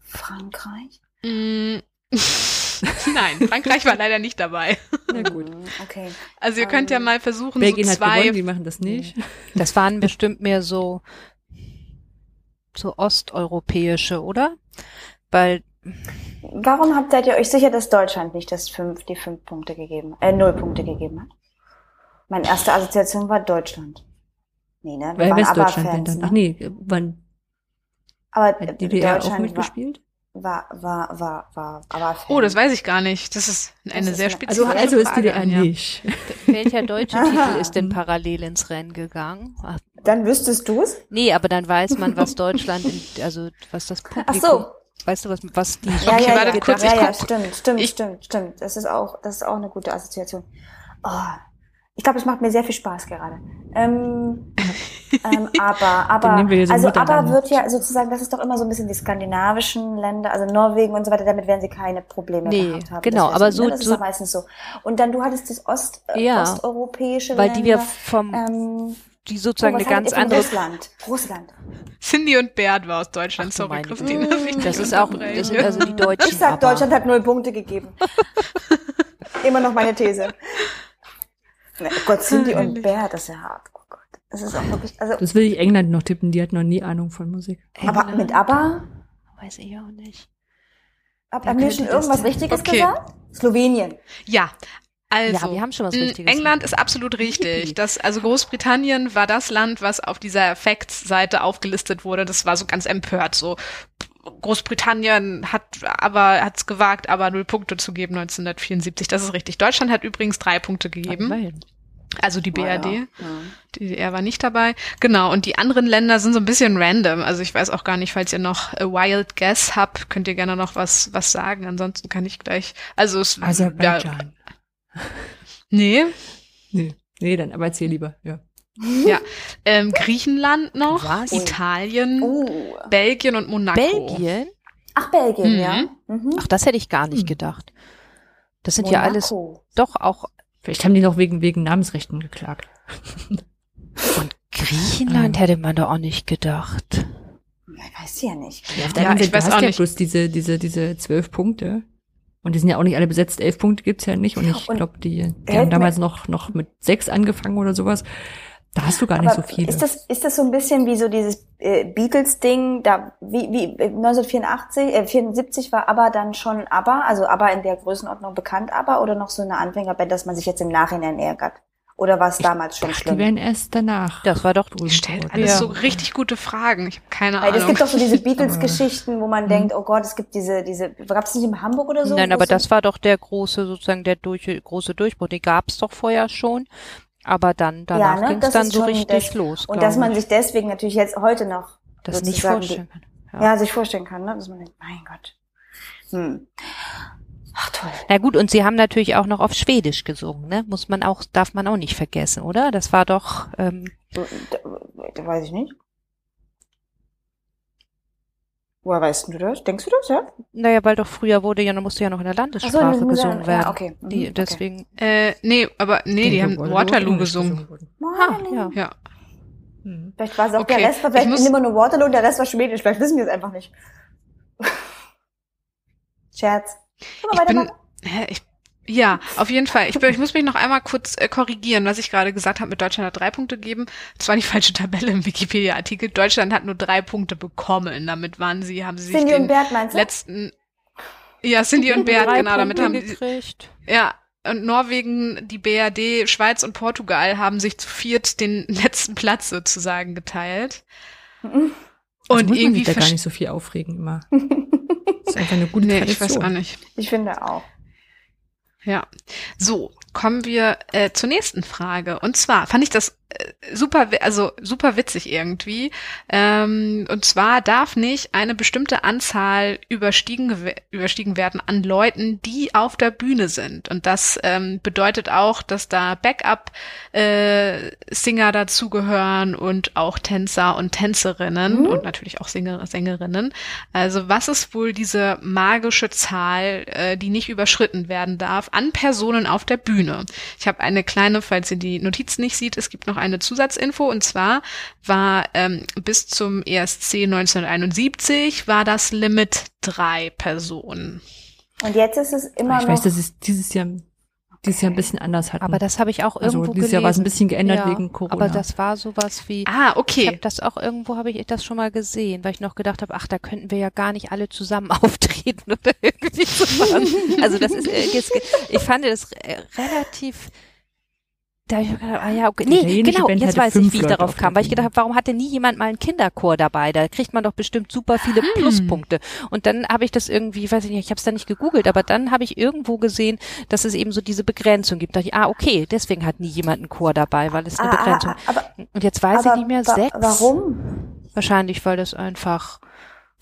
Speaker 5: Frankreich?
Speaker 3: Mm, Nein, Frankreich war leider nicht dabei.
Speaker 4: Na gut.
Speaker 5: Hm, Okay.
Speaker 3: Also ihr könnt ja
Speaker 5: Ähm,
Speaker 3: mal versuchen,
Speaker 4: Belgien
Speaker 3: so
Speaker 4: hat
Speaker 3: zwei.
Speaker 4: gewonnen, die machen das nicht.
Speaker 2: Das waren bestimmt mehr so, so osteuropäische, oder? Weil,
Speaker 5: Warum habt seid ihr euch sicher, dass Deutschland nicht das fünf, die fünf Punkte gegeben, äh, null Punkte gegeben hat? Meine erste Assoziation war Deutschland. Nee, ne? Wir
Speaker 4: Weil
Speaker 5: waren
Speaker 4: Westdeutschland wenn dann.
Speaker 5: ne?
Speaker 4: Ach nee, wann
Speaker 5: Aber
Speaker 4: hat die DDR auch mitgespielt?
Speaker 5: war, war, war, war, war ABBA-Fan.
Speaker 3: Oh, das weiß ich gar nicht. Das ist eine
Speaker 5: ist
Speaker 3: sehr spezifische
Speaker 4: Also, also ist
Speaker 3: Frage,
Speaker 4: DDR
Speaker 3: Anja.
Speaker 4: nicht.
Speaker 2: welcher deutsche Titel ist denn parallel ins Rennen gegangen? Ach,
Speaker 5: Dann wüsstest du's?
Speaker 2: nee, aber dann weiß man, was Deutschland, in, also was das Publikum,
Speaker 5: Ach so.
Speaker 2: weißt du, was, was die
Speaker 5: Ja,
Speaker 3: Okay,
Speaker 5: ja,
Speaker 3: warte
Speaker 5: ja,
Speaker 3: kurz,
Speaker 5: ja,
Speaker 3: ich
Speaker 5: ja, stimmt, stimmt,
Speaker 3: ich-
Speaker 5: stimmt, stimmt. Das ist auch, das ist auch eine gute Assoziation. Oh, ich glaube, es macht mir sehr viel Spaß gerade. Ähm, ähm, aber, aber,
Speaker 4: nehmen wir hier so
Speaker 5: also aber wird ja sozusagen, das ist doch immer so ein bisschen die skandinavischen Länder, also Norwegen und so weiter, damit werden sie keine Probleme
Speaker 2: Nee,
Speaker 5: gehabt haben.
Speaker 2: genau, aber so-
Speaker 5: ne? das ist
Speaker 2: so-
Speaker 5: doch meistens so. Und dann du hattest das Ost, äh,
Speaker 2: Ja,
Speaker 5: osteuropäische
Speaker 2: weil
Speaker 5: Länder.
Speaker 2: die wir vom,
Speaker 5: ähm,
Speaker 2: die sozusagen
Speaker 5: oh,
Speaker 2: eine ganz andere,
Speaker 5: Russland. Russland.
Speaker 3: Cindy und Bert war aus Deutschland.
Speaker 2: Ach
Speaker 3: Sorry, Christine.
Speaker 2: Das ist auch, das sind also die Deutschen.
Speaker 5: Ich sag,
Speaker 2: aber-
Speaker 5: Deutschland hat null Punkte gegeben. Immer noch meine These. Oh Gott, Cindy und. Bär, das ist ja hart. Oh Gott. Das ist auch wirklich, also,
Speaker 4: Das will ich England noch tippen, die hat noch nie Ahnung von Musik.
Speaker 5: aber
Speaker 2: England?
Speaker 5: mit ABBA?
Speaker 2: Weiß ich auch nicht.
Speaker 5: Haben wir schon irgendwas? Richtiges
Speaker 3: Okay.
Speaker 5: gesagt? Slowenien.
Speaker 3: Ja. Also,
Speaker 2: Ja, wir haben schon was Richtiges.
Speaker 3: England ist absolut richtig. Das, also Großbritannien war das Land, was auf dieser Facts-Seite aufgelistet wurde. Das war so ganz empört. So Großbritannien hat aber hat's gewagt, aber null Punkte zu geben 1974. Das ist richtig. Deutschland hat übrigens drei Punkte gegeben. Also die BRD.
Speaker 5: Ja.
Speaker 3: Die DDR war nicht dabei. Genau, und die anderen Länder sind so ein bisschen random. Also ich weiß auch gar nicht, falls ihr noch a Wild Guess habt, könnt ihr gerne noch was, was sagen. Ansonsten kann ich gleich. Also es ja,
Speaker 4: Aserbaidschan.
Speaker 3: Nee.
Speaker 4: Nee. nee, dann aber erzähl lieber. Ja.
Speaker 3: Ja. Ähm, Griechenland noch,
Speaker 2: Was?
Speaker 3: Italien,
Speaker 5: Oh.
Speaker 3: Belgien und Monaco.
Speaker 2: Belgien?
Speaker 5: Ach, Belgien,
Speaker 3: Mhm.
Speaker 5: ja. Mhm.
Speaker 2: Ach, das hätte ich gar nicht
Speaker 4: Hm.
Speaker 2: gedacht. Das sind ja alles
Speaker 5: Monaco.
Speaker 2: doch auch
Speaker 4: Vielleicht haben die noch wegen, wegen Namensrechten geklagt.
Speaker 2: Griechenland
Speaker 4: Ähm.
Speaker 2: hätte man doch auch nicht gedacht.
Speaker 5: Ich weiß ja nicht.
Speaker 4: Ja, auf der
Speaker 3: Ja, ich weiß auch
Speaker 4: ja
Speaker 3: nicht.
Speaker 4: bloß diese, diese, diese zwölf Punkte. Und die sind ja auch nicht alle besetzt. Elf Punkte gibt's ja nicht. Und ich
Speaker 5: Und
Speaker 4: glaube, die, die haben damals noch, noch mit sechs angefangen oder sowas. Da hast du gar nicht
Speaker 5: Aber
Speaker 4: so viele.
Speaker 5: Ist das, ist das so ein bisschen wie so dieses äh, Beatles-Ding, da wie, wie äh, 1984, äh, 74 war ABBA dann schon ABBA, also ABBA in der Größenordnung bekannt ABBA oder noch so eine Anfängerband, dass man sich jetzt im Nachhinein ärgert? Oder war es damals schon
Speaker 4: Ach, die
Speaker 5: schlimm?
Speaker 4: werden erst danach.
Speaker 2: Das war doch
Speaker 4: berühmt
Speaker 3: Die stellt alles
Speaker 2: Ja.
Speaker 3: so richtig gute Fragen. Ich habe keine
Speaker 5: Weil es
Speaker 3: Ahnung.
Speaker 5: gibt doch so diese Beatles-Geschichten, wo man denkt, oh Gott, es gibt diese, diese, gab es nicht in Hamburg oder so?
Speaker 2: Nein, aber
Speaker 5: es-
Speaker 2: das war doch der große, sozusagen der durch, große Durchbruch. Den gab's doch vorher schon. Aber dann, danach
Speaker 5: ne,
Speaker 2: ging's
Speaker 5: das
Speaker 2: dann so richtig
Speaker 5: das-
Speaker 2: los.
Speaker 5: Und dass man
Speaker 2: ich.
Speaker 5: sich deswegen natürlich jetzt heute noch
Speaker 2: das nicht vorstellen kann.
Speaker 5: Die, ja. sich vorstellen kann, ne? dass man denkt, mein Gott. Hm. Ach toll.
Speaker 2: Na gut, und sie haben natürlich auch noch auf Schwedisch gesungen, ne? Muss man auch, darf man auch nicht vergessen, oder? Das war doch, ähm,
Speaker 5: Da, da weiß ich nicht. Woher weißt du das? Denkst du das, ja?
Speaker 2: naja, weil doch früher wurde ja, musste ja noch in der
Speaker 5: Ach so,
Speaker 2: Landessprache
Speaker 5: in
Speaker 2: gesungen werden.
Speaker 5: Ja, okay. Mhm,
Speaker 2: Die,
Speaker 5: okay.
Speaker 2: deswegen,
Speaker 3: äh, nee, aber nee, die haben Waterloo gesungen.
Speaker 2: ah, ja.
Speaker 3: Ja.
Speaker 4: Hm.
Speaker 5: Vielleicht war es auch
Speaker 3: Okay,
Speaker 5: der Rest, war
Speaker 3: ich
Speaker 5: vielleicht
Speaker 3: muss-
Speaker 5: immer nur Waterloo und der Rest war Schwedisch. Vielleicht wissen wir es einfach nicht. Scherz.
Speaker 3: Ich bin, ich, ja, auf jeden Fall. Ich, bin, ich muss mich noch einmal kurz äh, korrigieren, was ich gerade gesagt habe, mit Deutschland hat drei Punkte gegeben. Das war die falsche Tabelle im Wikipedia-Artikel. Deutschland hat nur drei Punkte bekommen. Damit waren sie, haben sie sich
Speaker 5: Cindy
Speaker 3: den
Speaker 5: und Bert meinst du?
Speaker 3: letzten, ja, Cindy und Bert, genau, damit
Speaker 2: Punkte
Speaker 3: haben sie,
Speaker 2: gekriegt.
Speaker 3: ja, und Norwegen, die BRD, Schweiz und Portugal haben sich zu viert den letzten Platz sozusagen geteilt.
Speaker 5: Mhm.
Speaker 4: Also
Speaker 3: Und
Speaker 4: muss man
Speaker 3: irgendwie
Speaker 4: sich da gar nicht so viel aufregen immer. Das ist einfach eine gute
Speaker 3: Nee, ich
Speaker 4: Tradition.
Speaker 3: weiß auch nicht.
Speaker 5: Ich finde auch.
Speaker 3: Ja. So, kommen wir äh, zur nächsten Frage. Und zwar fand ich das super, wi- also super witzig irgendwie. Ähm, und zwar darf nicht eine bestimmte Anzahl überstiegen, überstiegen werden an Leuten, die auf der Bühne sind. Und das ähm, bedeutet auch, dass da Backup-Singer dazugehören und auch Tänzer und Tänzerinnen
Speaker 5: Mhm.
Speaker 3: und natürlich auch Sänger, Sängerinnen. Also was ist wohl diese magische Zahl, äh, die nicht überschritten werden darf, an Personen auf der Bühne? Ich habe eine kleine, falls ihr die Notizen nicht sieht, es gibt noch eine Zusatzinfo und zwar war ähm, bis zum ESC 1971 war das Limit drei Personen.
Speaker 5: Und jetzt ist es immer
Speaker 4: ich
Speaker 5: noch.
Speaker 4: weiß, dass es dieses Jahr, dieses Jahr ein bisschen anders hatten.
Speaker 2: Aber das habe ich auch
Speaker 4: also
Speaker 2: irgendwo
Speaker 4: dieses
Speaker 2: gelesen.
Speaker 4: Jahr war es ein bisschen geändert
Speaker 2: ja,
Speaker 4: wegen Corona.
Speaker 2: Aber das war sowas wie,
Speaker 3: Ah,
Speaker 2: ich habe
Speaker 3: okay.
Speaker 2: das auch irgendwo, habe ich das schon mal gesehen, weil ich noch gedacht habe, ach, da könnten wir ja gar nicht alle zusammen auftreten oder irgendwie so machen. Also das ist, äh, jetzt- ich fand das äh, relativ, da hab ich mir gedacht, ah ja, okay. Nee, genau,
Speaker 4: Band
Speaker 2: jetzt weiß ich, wie ich
Speaker 4: Leute
Speaker 2: darauf
Speaker 4: auf
Speaker 2: kam, weil ich gedacht habe, warum hatte nie jemand mal einen Kinderchor dabei? Da kriegt man doch bestimmt super viele
Speaker 3: Ah.
Speaker 2: Pluspunkte. Und dann habe ich das irgendwie, weiß ich nicht, ich habe es da nicht gegoogelt, aber dann habe ich irgendwo gesehen, dass es eben so diese Begrenzung gibt. Da dachte ich, ah, okay, deswegen hat nie jemand einen Chor dabei, weil es eine
Speaker 5: Ah,
Speaker 2: Begrenzung.
Speaker 5: ah, ah, aber,
Speaker 2: Und jetzt weiß
Speaker 5: aber
Speaker 2: ich nicht mehr,
Speaker 5: wa-
Speaker 2: sechs.
Speaker 5: Warum?
Speaker 2: Wahrscheinlich, weil das einfach,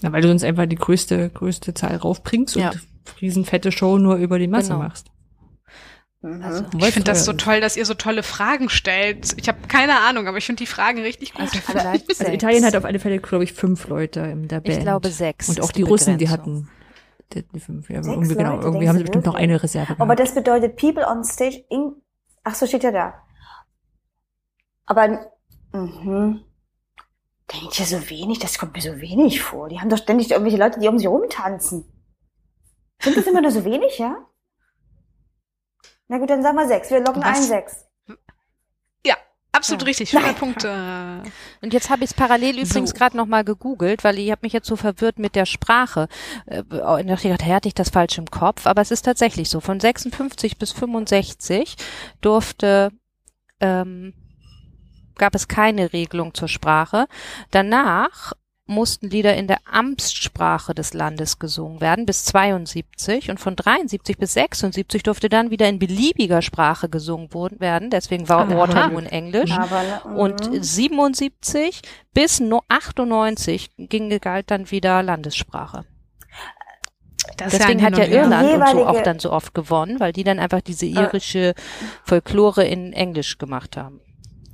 Speaker 4: ja, weil du sonst einfach die größte, größte Zahl raufbringst
Speaker 2: Ja.
Speaker 4: und riesenfette Show nur über die Masse
Speaker 2: Genau.
Speaker 4: machst.
Speaker 5: Mhm.
Speaker 2: also,
Speaker 4: Und
Speaker 3: Ich finde das so toll, dass ihr so tolle Fragen stellt. Ich habe keine Ahnung, aber ich finde die Fragen richtig gut.
Speaker 2: also vielleicht
Speaker 4: Also
Speaker 2: sechs.
Speaker 4: Italien hat auf alle Fälle, glaube ich, fünf Leute in der Band.
Speaker 2: Ich glaube sechs.
Speaker 4: Und auch
Speaker 2: ist
Speaker 4: die Russen, die hatten die, die fünf. Ja,
Speaker 5: Sechs
Speaker 4: irgendwie genau.
Speaker 5: Leute,
Speaker 4: Irgendwie
Speaker 5: denkst
Speaker 4: haben sie bestimmt noch
Speaker 5: wirklich?
Speaker 4: eine Reserve gehabt.
Speaker 5: Aber das bedeutet People on Stage in. Ach so, steht ja da. Aber, mhm. Denkt ihr so wenig? Das kommt mir so wenig vor. Die haben doch ständig irgendwelche Leute, die um sie rumtanzen. Sind das immer nur so wenig, ja? Na gut, dann sagen wir sechs. Wir locken
Speaker 3: Was?
Speaker 5: ein sechs.
Speaker 3: Absolut
Speaker 2: Ja.
Speaker 3: richtig. 100 Punkte.
Speaker 2: Und jetzt habe ich es parallel übrigens
Speaker 3: So.
Speaker 2: gerade nochmal gegoogelt, weil ich habe mich jetzt so verwirrt mit der Sprache. Äh, und dachte ich, hatte ich das falsch im Kopf, aber es ist tatsächlich so. Von 56 bis 65 durfte ähm, gab es keine Regelung zur Sprache. Danach mussten Lieder in der Amtssprache des Landes gesungen werden bis 72 und von 73 bis 76 durfte dann wieder in beliebiger Sprache gesungen wurden- werden. Deswegen war
Speaker 4: Ah.
Speaker 2: Waterloo in Englisch.
Speaker 5: Aber, mhm.
Speaker 2: Und 77 bis no 98 ging, galt dann wieder Landessprache.
Speaker 3: Das
Speaker 2: Deswegen hat ja. Irland und so auch dann so oft gewonnen, weil die dann einfach diese irische Folklore in Englisch gemacht haben.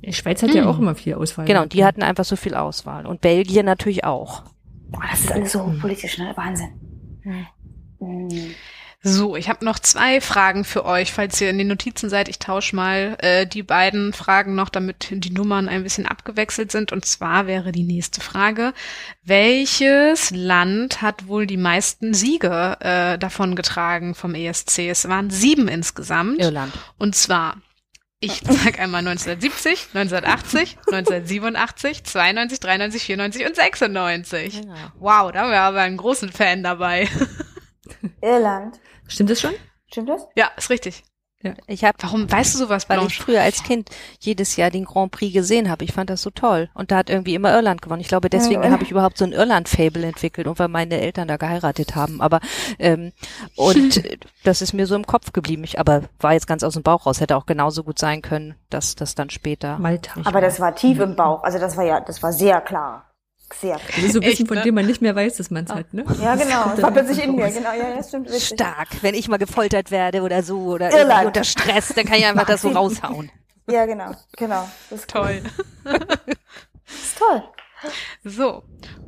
Speaker 4: Die Schweiz hat ja
Speaker 3: Hm.
Speaker 4: auch immer viel Auswahl.
Speaker 2: Genau, die hatten einfach so viel Auswahl. Und Belgien natürlich auch.
Speaker 5: Boah, das ist alles so politisch, ne? Wahnsinn. Mhm.
Speaker 3: So, ich habe noch zwei Fragen für euch, falls ihr in den Notizen seid. Ich tausche mal äh, die beiden Fragen noch, damit die Nummern ein bisschen abgewechselt sind. Und zwar wäre die nächste Frage, welches Land hat wohl die meisten Siege äh, davon getragen vom ESC? Es waren sieben insgesamt.
Speaker 2: Irland.
Speaker 3: Und zwar, ich sag einmal 1970, 1980, 1987, 92, 93, 94 und 96.
Speaker 2: Ja.
Speaker 3: Wow, da haben wir aber einen großen Fan dabei.
Speaker 5: Irland.
Speaker 4: Stimmt das schon?
Speaker 5: Stimmt das?
Speaker 3: Ja, ist richtig.
Speaker 2: Ich habe
Speaker 3: Warum weißt du sowas,
Speaker 2: weil ich
Speaker 3: Blanche?
Speaker 2: früher als Kind jedes Jahr den Grand Prix gesehen habe. Ich fand das so toll. Und da hat irgendwie immer Irland gewonnen. Ich glaube, deswegen
Speaker 5: Mhm.
Speaker 2: habe ich überhaupt so ein Irland-Fable entwickelt und weil meine Eltern da geheiratet haben. Aber ähm, und das ist mir so im Kopf geblieben. Ich, aber war jetzt ganz aus dem Bauch raus. Hätte auch genauso gut sein können, dass das dann später.
Speaker 4: Malta.
Speaker 5: Aber das war tief im Bauch. Also das war ja, das war sehr klar. Sehr.
Speaker 4: Das ist so ein bisschen,
Speaker 3: Echt,
Speaker 4: von
Speaker 3: ne?
Speaker 4: dem man nicht mehr weiß, dass man es hat, ne?
Speaker 5: Ja, genau. Das war plötzlich in mir. Genau, ja, ja, stimmt. richtig.
Speaker 2: Stark, wenn ich mal gefoltert werde oder so oder
Speaker 5: Irland.
Speaker 2: irgendwie unter Stress, dann kann ich einfach das so raushauen.
Speaker 5: Ja, genau, genau. Das ist
Speaker 3: Toll.
Speaker 5: Das ist toll.
Speaker 3: So,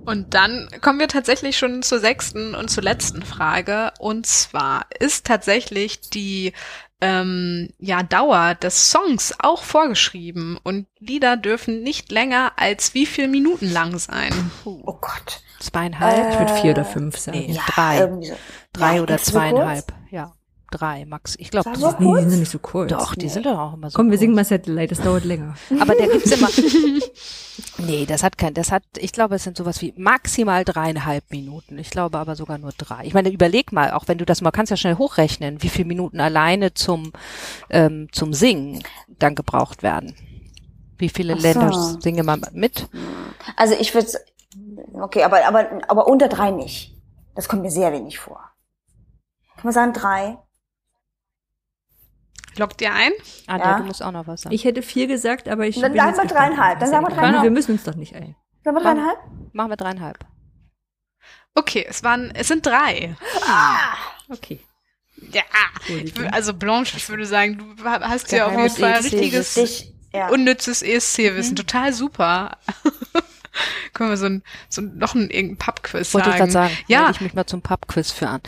Speaker 3: und dann kommen wir tatsächlich schon zur sechsten und zur letzten Frage. Und zwar ist tatsächlich die ähm, ja, Dauer des Songs auch vorgeschrieben und Lieder dürfen nicht länger als wie viel Minuten lang sein.
Speaker 5: Oh Gott.
Speaker 2: Zweieinhalb?
Speaker 4: Ich würde vier oder fünf sagen.
Speaker 2: Nee,
Speaker 5: Ja,
Speaker 2: drei.
Speaker 5: irgendwie so.
Speaker 2: Drei
Speaker 5: Ja,
Speaker 2: oder
Speaker 5: so
Speaker 2: zweieinhalb. Ja, drei max. Ich glaube, die
Speaker 5: so
Speaker 2: sind,
Speaker 4: Nee, die
Speaker 5: kurz?
Speaker 4: sind nicht so kurz.
Speaker 2: doch, die sind doch auch immer so.
Speaker 4: Komm, wir
Speaker 2: kurz.
Speaker 4: singen mal Satellite, das dauert länger.
Speaker 2: Aber da gibt's immer. nee, das hat kein, das hat, ich glaube, es sind sowas wie maximal dreieinhalb Minuten. Ich glaube aber sogar nur drei. Ich meine, überleg mal, auch wenn du das mal kannst ja schnell hochrechnen, wie viele Minuten alleine zum, ähm, zum Singen dann gebraucht werden. Wie viele
Speaker 5: so.
Speaker 2: Länder singen mal mit?
Speaker 5: Also ich würde okay, aber, aber, aber unter drei nicht. Das kommt mir sehr wenig vor. Kann man sagen drei?
Speaker 3: Lockt ihr ein?
Speaker 2: Anja,
Speaker 5: Ja.
Speaker 2: du musst auch noch was sagen.
Speaker 4: Ich hätte vier gesagt, aber ich
Speaker 5: Dann
Speaker 4: bin
Speaker 5: sagen
Speaker 4: jetzt
Speaker 5: wir dreieinhalb. Dann sagen wir dreieinhalb.
Speaker 4: Wir müssen uns doch nicht ein.
Speaker 5: Sagen wir dreieinhalb?
Speaker 2: Machen wir dreieinhalb.
Speaker 3: Okay, es waren, es sind drei.
Speaker 4: Okay.
Speaker 3: Ja. Also Blanche, ich würde sagen, du hast ja auf jeden Fall
Speaker 2: ESC
Speaker 3: richtiges
Speaker 5: Dich, ja.
Speaker 3: unnützes ESC-Wissen. Total super. Können wir so ein, so ein, noch ein irgendein Pub-Quiz
Speaker 2: Wollte ich
Speaker 3: sagen.
Speaker 2: gerade sagen.
Speaker 3: Ja.
Speaker 2: Melde ich mich mal zum Pub-Quiz für an.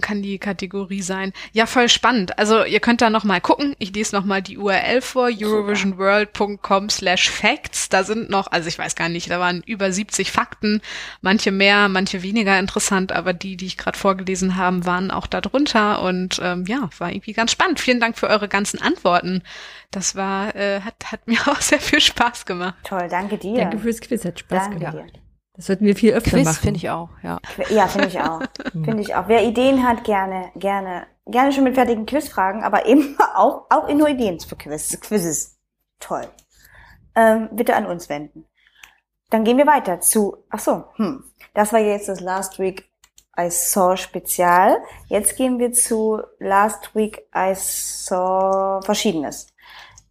Speaker 3: Kann die Kategorie sein. Ja, voll spannend. Also ihr könnt da noch mal gucken. Ich lese noch mal die URL vor, eurovisionworld.com slash facts. Da sind noch, also ich weiß gar nicht, da waren über 70 Fakten, manche mehr, manche weniger interessant, aber die, die ich gerade vorgelesen habe, waren auch da drunter und ähm, ja, war irgendwie ganz spannend. Vielen Dank für eure ganzen Antworten. Das war, äh, hat, hat mir auch sehr viel Spaß gemacht.
Speaker 5: Toll, danke dir.
Speaker 4: Danke fürs Quiz, hat Spaß
Speaker 5: Danke
Speaker 4: gemacht.
Speaker 5: dir.
Speaker 4: Das sollten wir viel öfter
Speaker 2: Quiz
Speaker 4: machen.
Speaker 2: finde ich auch, ja.
Speaker 5: Ja, finde ich auch. finde ich auch. Wer Ideen hat, gerne, gerne, gerne schon mit fertigen Quizfragen, aber eben auch, auch nur Ideen für Quiz, Quizzes. Toll. Ähm, bitte an uns wenden. Dann gehen wir weiter zu, ach so, hm, das war jetzt das Last Week I Saw Spezial. Jetzt gehen wir zu Last Week I Saw Verschiedenes.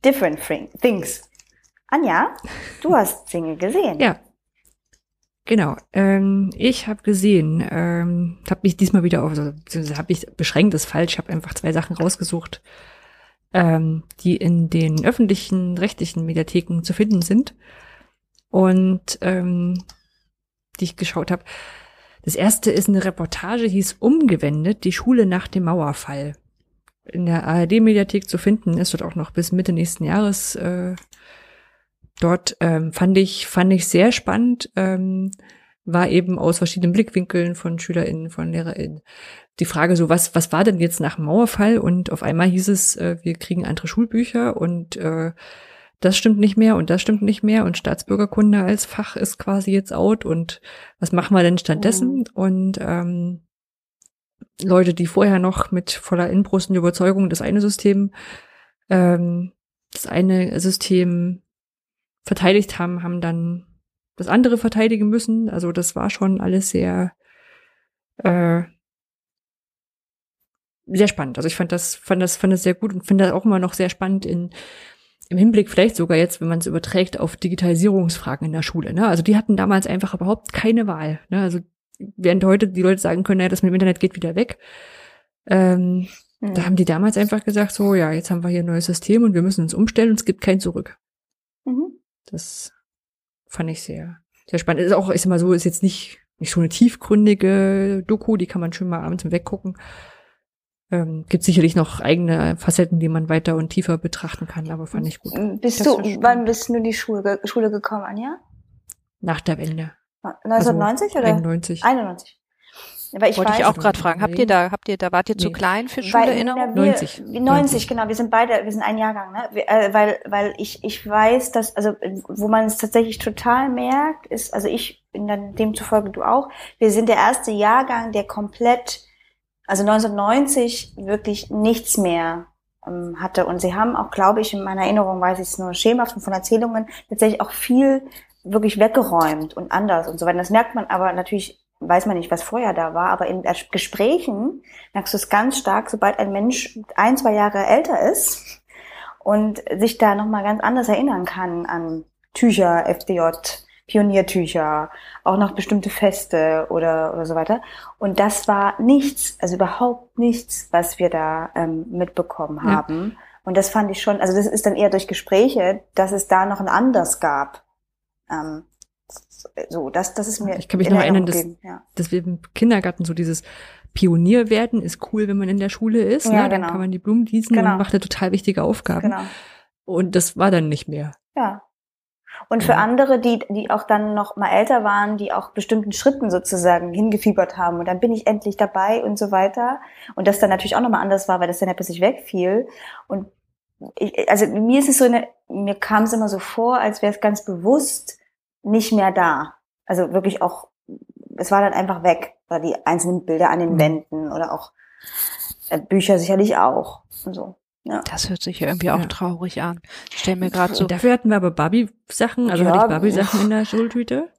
Speaker 5: Different thing- Things. Anja, du hast Dinge gesehen.
Speaker 4: Ja. Genau. Ähm, ich habe gesehen, ähm, habe mich diesmal wieder auf, also habe mich beschränkt, ist falsch, habe einfach zwei Sachen rausgesucht, ähm, die in den öffentlichen, rechtlichen Mediatheken zu finden sind und ähm, die ich geschaut habe. Das erste ist eine Reportage, hieß Umgewendet, die Schule nach dem Mauerfall. In der ARD-Mediathek zu finden, ist dort auch noch bis Mitte nächsten Jahres äh, dort ähm, fand ich fand ich sehr spannend ähm, war eben aus verschiedenen Blickwinkeln von SchülerInnen von LehrerInnen die Frage so was was war denn jetzt nach dem Mauerfall und auf einmal hieß es äh, wir kriegen andere Schulbücher und äh, das stimmt nicht mehr und das stimmt nicht mehr und Staatsbürgerkunde als Fach ist quasi jetzt out und was machen wir denn stattdessen
Speaker 5: Mhm.
Speaker 4: und ähm, Leute, die vorher noch mit voller Inbrust und Überzeugung das eine System ähm, das eine System verteidigt haben, haben dann das andere verteidigen müssen. Also das war schon alles sehr, äh, sehr spannend. Also ich fand das, fand das, fand das sehr gut und finde das auch immer noch sehr spannend in, im Hinblick vielleicht sogar jetzt, wenn man es überträgt auf Digitalisierungsfragen in der Schule. Ne? Also die hatten damals einfach überhaupt keine Wahl. Ne? Also während heute die Leute sagen können, naja, das mit dem Internet geht wieder weg. Ähm,
Speaker 5: Hm.
Speaker 4: da haben die damals einfach gesagt, so, ja, jetzt haben wir hier ein neues System und wir müssen uns umstellen und es gibt kein Zurück. Das fand ich sehr, sehr spannend. Ist auch, sag mal so, ist jetzt nicht, nicht so eine tiefgründige Doku, die kann man schön mal abends weggucken. Ähm, gibt sicherlich noch eigene Facetten, die man weiter und tiefer betrachten kann, aber fand ich gut.
Speaker 5: Bist
Speaker 4: Das
Speaker 5: du, wann bist du in die Schule, Schule gekommen, Anja?
Speaker 4: Nach der Wende.
Speaker 5: 1990 oder?
Speaker 4: 91.
Speaker 5: 91. Weil ich
Speaker 2: Wollte
Speaker 5: weiß,
Speaker 2: ich auch gerade fragen. Habt ihr da, habt ihr, da wart ihr zu
Speaker 4: Nee.
Speaker 2: klein für Schulerinnerung?
Speaker 5: wir,
Speaker 4: 90.
Speaker 5: 90. 90, genau. Wir sind beide, wir sind ein Jahrgang, ne? Wir, äh, weil, weil ich, ich weiß, dass, also, wo man es tatsächlich total merkt, ist, also ich, in dann- demzufolge du auch, wir sind der erste Jahrgang, der komplett also 1990 wirklich nichts mehr ähm, hatte. Und sie haben auch, glaube ich, in meiner Erinnerung weiß ich es nur schemhaft von Erzählungen, tatsächlich auch viel wirklich weggeräumt und anders und so weiter. Das merkt man aber natürlich, weiß man nicht, was vorher da war, aber in Gesprächen merkst du es ganz stark, sobald ein Mensch ein, zwei Jahre älter ist und sich da nochmal ganz anders erinnern kann an Tücher, FDJ, Pioniertücher, auch noch bestimmte Feste oder, oder so weiter. Und das war nichts, also überhaupt nichts, was wir da ähm, mitbekommen haben. Ja. Und das fand ich schon, also das ist dann eher durch Gespräche, dass es da noch ein Anders gab. Ähm, so, das, das ist mir.
Speaker 4: Ich kann mich noch erinnern, dass, ja. dass wir im Kindergarten so dieses Pionier werden ist cool, wenn man in der Schule ist. Ja, ne? Dann genau. kann man die Blumen gießen genau. und macht eine total wichtige Aufgaben. Genau. Und das war dann nicht mehr.
Speaker 5: Ja. Und für andere, die, die auch dann noch mal älter waren, die auch bestimmten Schritten sozusagen hingefiebert haben und dann bin ich endlich dabei und so weiter. Und das dann natürlich auch nochmal anders war, weil das dann ja plötzlich wegfiel. Und ich, also mir ist es so eine, mir kam es immer so vor, als wäre es ganz bewusst nicht mehr da. Also wirklich auch, es war dann einfach weg. Oder die einzelnen Bilder an den mhm. Wänden oder auch äh, Bücher sicherlich auch und so. Ja.
Speaker 2: Das hört sich ja irgendwie auch ja. traurig an. Ich stell mir gerade so.
Speaker 4: Dafür hatten wir aber Barbie-Sachen, also ja, hatte ich Barbie-Sachen in der Schultüte.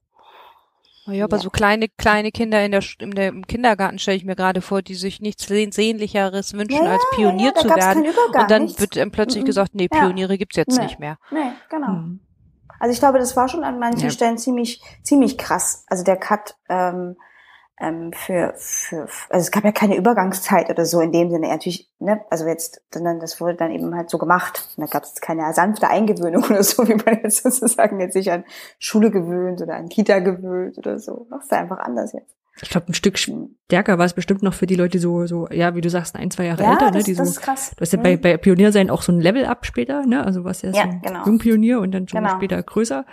Speaker 2: Ja, aber so kleine, kleine Kinder in der, in der im Kindergarten stelle ich mir gerade vor, die sich nichts sehnlicheres wünschen, als Pionier zu werden. Und dann nichts. wird dann plötzlich gesagt, nee, Pioniere gibt's jetzt nee. nicht mehr.
Speaker 5: Nee, genau. Hm. Also ich glaube, das war schon an manchen Stellen ziemlich, ziemlich krass. Also der Cut, ähm, ähm, für, für, also es gab ja keine Übergangszeit oder so in dem Sinne. Natürlich, ne, also jetzt, sondern das wurde dann eben halt so gemacht. Und da gab es keine sanfte Eingewöhnung oder so, wie man jetzt sozusagen jetzt sich an Schule gewöhnt oder an Kita gewöhnt oder so. Das ist einfach anders jetzt.
Speaker 4: Ich glaube, ein Stück stärker war es bestimmt noch für die Leute, die so, so, ja, wie du sagst, ein, zwei Jahre ja, älter, ne?
Speaker 5: das,
Speaker 4: Die
Speaker 5: das
Speaker 4: so,
Speaker 5: ist krass.
Speaker 4: Du hast ja mhm. bei, bei Pionier sein auch so ein Level-Up später, ne? Also was ja, ja so ein genau. Jungpionier und dann schon genau. später größer.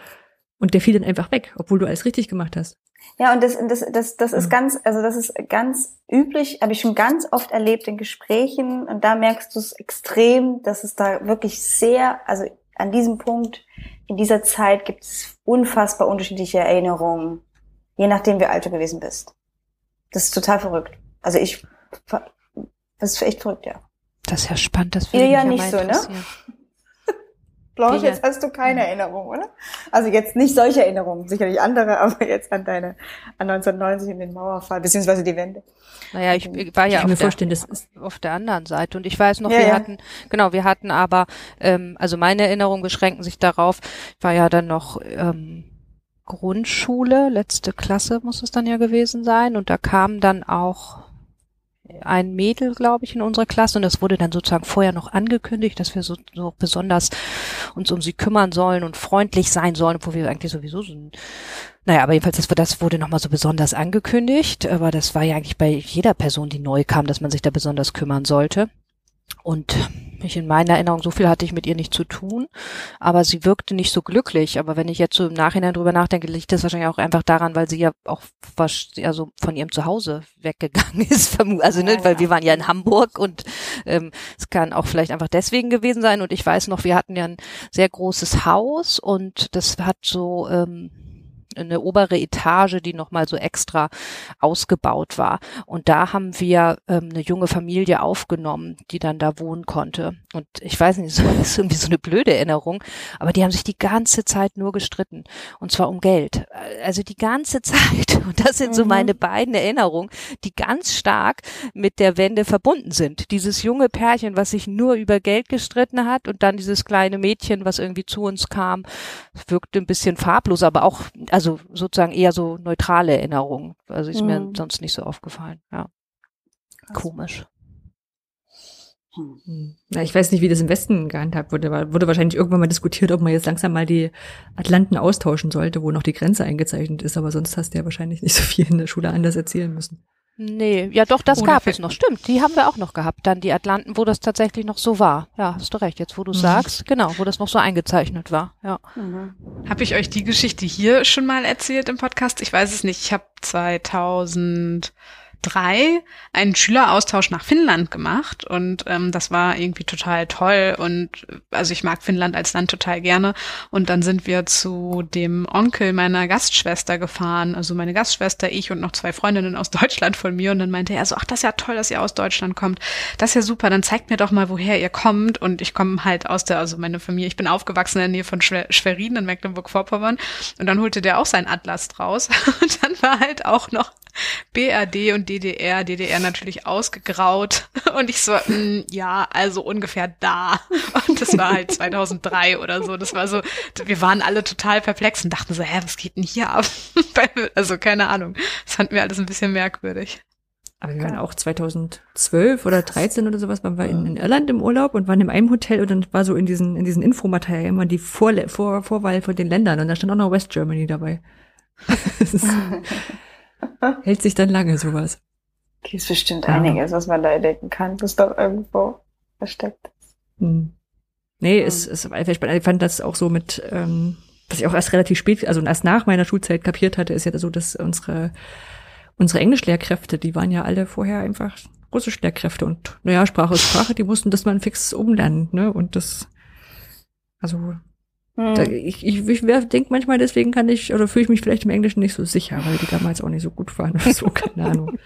Speaker 4: Und der fiel dann einfach weg, obwohl du alles richtig gemacht hast.
Speaker 5: Ja, und das, das, das, das ist mhm. ganz, also das ist ganz üblich, habe ich schon ganz oft erlebt in Gesprächen und da merkst du es extrem, dass es da wirklich sehr, also an diesem Punkt, in dieser Zeit gibt es unfassbar unterschiedliche Erinnerungen, je nachdem, wie alt du gewesen bist. Das ist total verrückt. Also ich, das ist echt verrückt, ja.
Speaker 2: Das ist ja spannend, das
Speaker 5: würde ja nicht so, ne? Blanche, jetzt hast du keine Erinnerung, oder? Also jetzt nicht solche Erinnerungen, sicherlich andere, aber jetzt an deine, an 1990 in den Mauerfall, beziehungsweise die Wende.
Speaker 2: Naja, ich war ja
Speaker 4: ich auf, der,
Speaker 2: das ist auf der anderen Seite und ich weiß noch, ja, wir ja. hatten, genau, wir hatten aber, ähm, also meine Erinnerungen beschränken sich darauf, ich war ja dann noch ähm, Grundschule, letzte Klasse muss es dann ja gewesen sein. Und da kam dann auch ein Mädel, glaube ich, in unserer Klasse. Und das wurde dann sozusagen vorher noch angekündigt, dass wir so, so besonders uns um sie kümmern sollen und freundlich sein sollen, obwohl wir eigentlich sowieso so naja, aber jedenfalls, das, das wurde nochmal so besonders angekündigt, aber das war ja eigentlich bei jeder Person, die neu kam, dass man sich da besonders kümmern sollte. Und ich in meiner Erinnerung, so viel hatte ich mit ihr nicht zu tun, aber sie wirkte nicht so glücklich. Aber wenn ich jetzt so im Nachhinein drüber nachdenke, liegt das wahrscheinlich auch einfach daran, weil sie ja auch was, also von ihrem Zuhause weggegangen ist. Also, ne, weil wir waren ja in Hamburg und ähm, es kann auch vielleicht einfach deswegen gewesen sein. Und ich weiß noch, wir hatten ja ein sehr großes Haus und das hat so ähm, eine obere Etage, die nochmal so extra ausgebaut war. Und da haben wir ähm, eine junge Familie aufgenommen, die dann da wohnen konnte. Und ich weiß nicht, das ist irgendwie so eine blöde Erinnerung, aber die haben sich die ganze Zeit nur gestritten. Und zwar um Geld. Also die ganze Zeit. Und das sind so mhm. meine beiden Erinnerungen, die ganz stark mit der Wende verbunden sind. Dieses junge Pärchen, was sich nur über Geld gestritten hat und dann dieses kleine Mädchen, was irgendwie zu uns kam, wirkte ein bisschen farblos, aber auch, also also sozusagen eher so neutrale Erinnerungen. Also ist mhm. mir sonst nicht so aufgefallen. Ja. Komisch.
Speaker 4: Hm. Ja, ich weiß nicht, wie das im Westen gehandhabt wurde. aber Wurde wahrscheinlich irgendwann mal diskutiert, ob man jetzt langsam mal die Atlanten austauschen sollte, wo noch die Grenze eingezeichnet ist. Aber sonst hast du ja wahrscheinlich nicht so viel in der Schule anders erzählen müssen.
Speaker 2: Nee, ja doch, das Oder gab es noch. Stimmt, die haben wir auch noch gehabt. Dann die Atlanten, wo das tatsächlich noch so war. Ja, hast du recht, jetzt wo du mhm. sagst, genau, wo das noch so eingezeichnet war. Ja.
Speaker 3: Mhm. Habe ich euch die Geschichte hier schon mal erzählt im Podcast? Ich weiß es nicht. Ich habe 2000 drei einen Schüleraustausch nach Finnland gemacht und ähm, das war irgendwie total toll und also ich mag Finnland als Land total gerne und dann sind wir zu dem Onkel meiner Gastschwester gefahren, also meine Gastschwester, ich und noch zwei Freundinnen aus Deutschland von mir und dann meinte er so, ach, das ist ja toll, dass ihr aus Deutschland kommt, das ist ja super, dann zeigt mir doch mal, woher ihr kommt und ich komme halt aus der, also meine Familie, ich bin aufgewachsen in der Nähe von Schwerin in Mecklenburg-Vorpommern und dann holte der auch seinen Atlas draus und dann war halt auch noch BRD und DDR, DDR natürlich ausgegraut und ich so, mh, mm, ja, also ungefähr da. Und das war halt 2003 oder so. Das war so, wir waren alle total perplex und dachten so, hä, was geht denn hier ab? Also keine Ahnung. Das fanden wir alles ein bisschen merkwürdig.
Speaker 4: Aber wir waren auch 2012 oder 13 oder sowas, waren wir in, in Irland im Urlaub und waren in einem Hotel und dann war so in diesen, in diesen Infomaterialien immer die Vor Vor Vorwahl von den Ländern und da stand auch noch West Germany dabei. Hält sich dann lange sowas.
Speaker 5: Okay, ist bestimmt ja. einiges, was man da entdecken kann, das doch irgendwo versteckt ist. Hm.
Speaker 4: Nee, hm. es ist einfach spannend. Ich fand das auch so mit, ähm, was ich auch erst relativ spät, also erst nach meiner Schulzeit kapiert hatte, ist ja so, dass unsere unsere Englischlehrkräfte, die waren ja alle vorher einfach Russischlehrkräfte und naja, Sprache ist Sprache, die mussten das mal fix umlernen, ne? Und das, also. Da, ich, ich, ich denke manchmal, deswegen kann ich, oder fühle ich mich vielleicht im Englischen nicht so sicher, weil die damals auch nicht so gut waren oder so, keine Ahnung.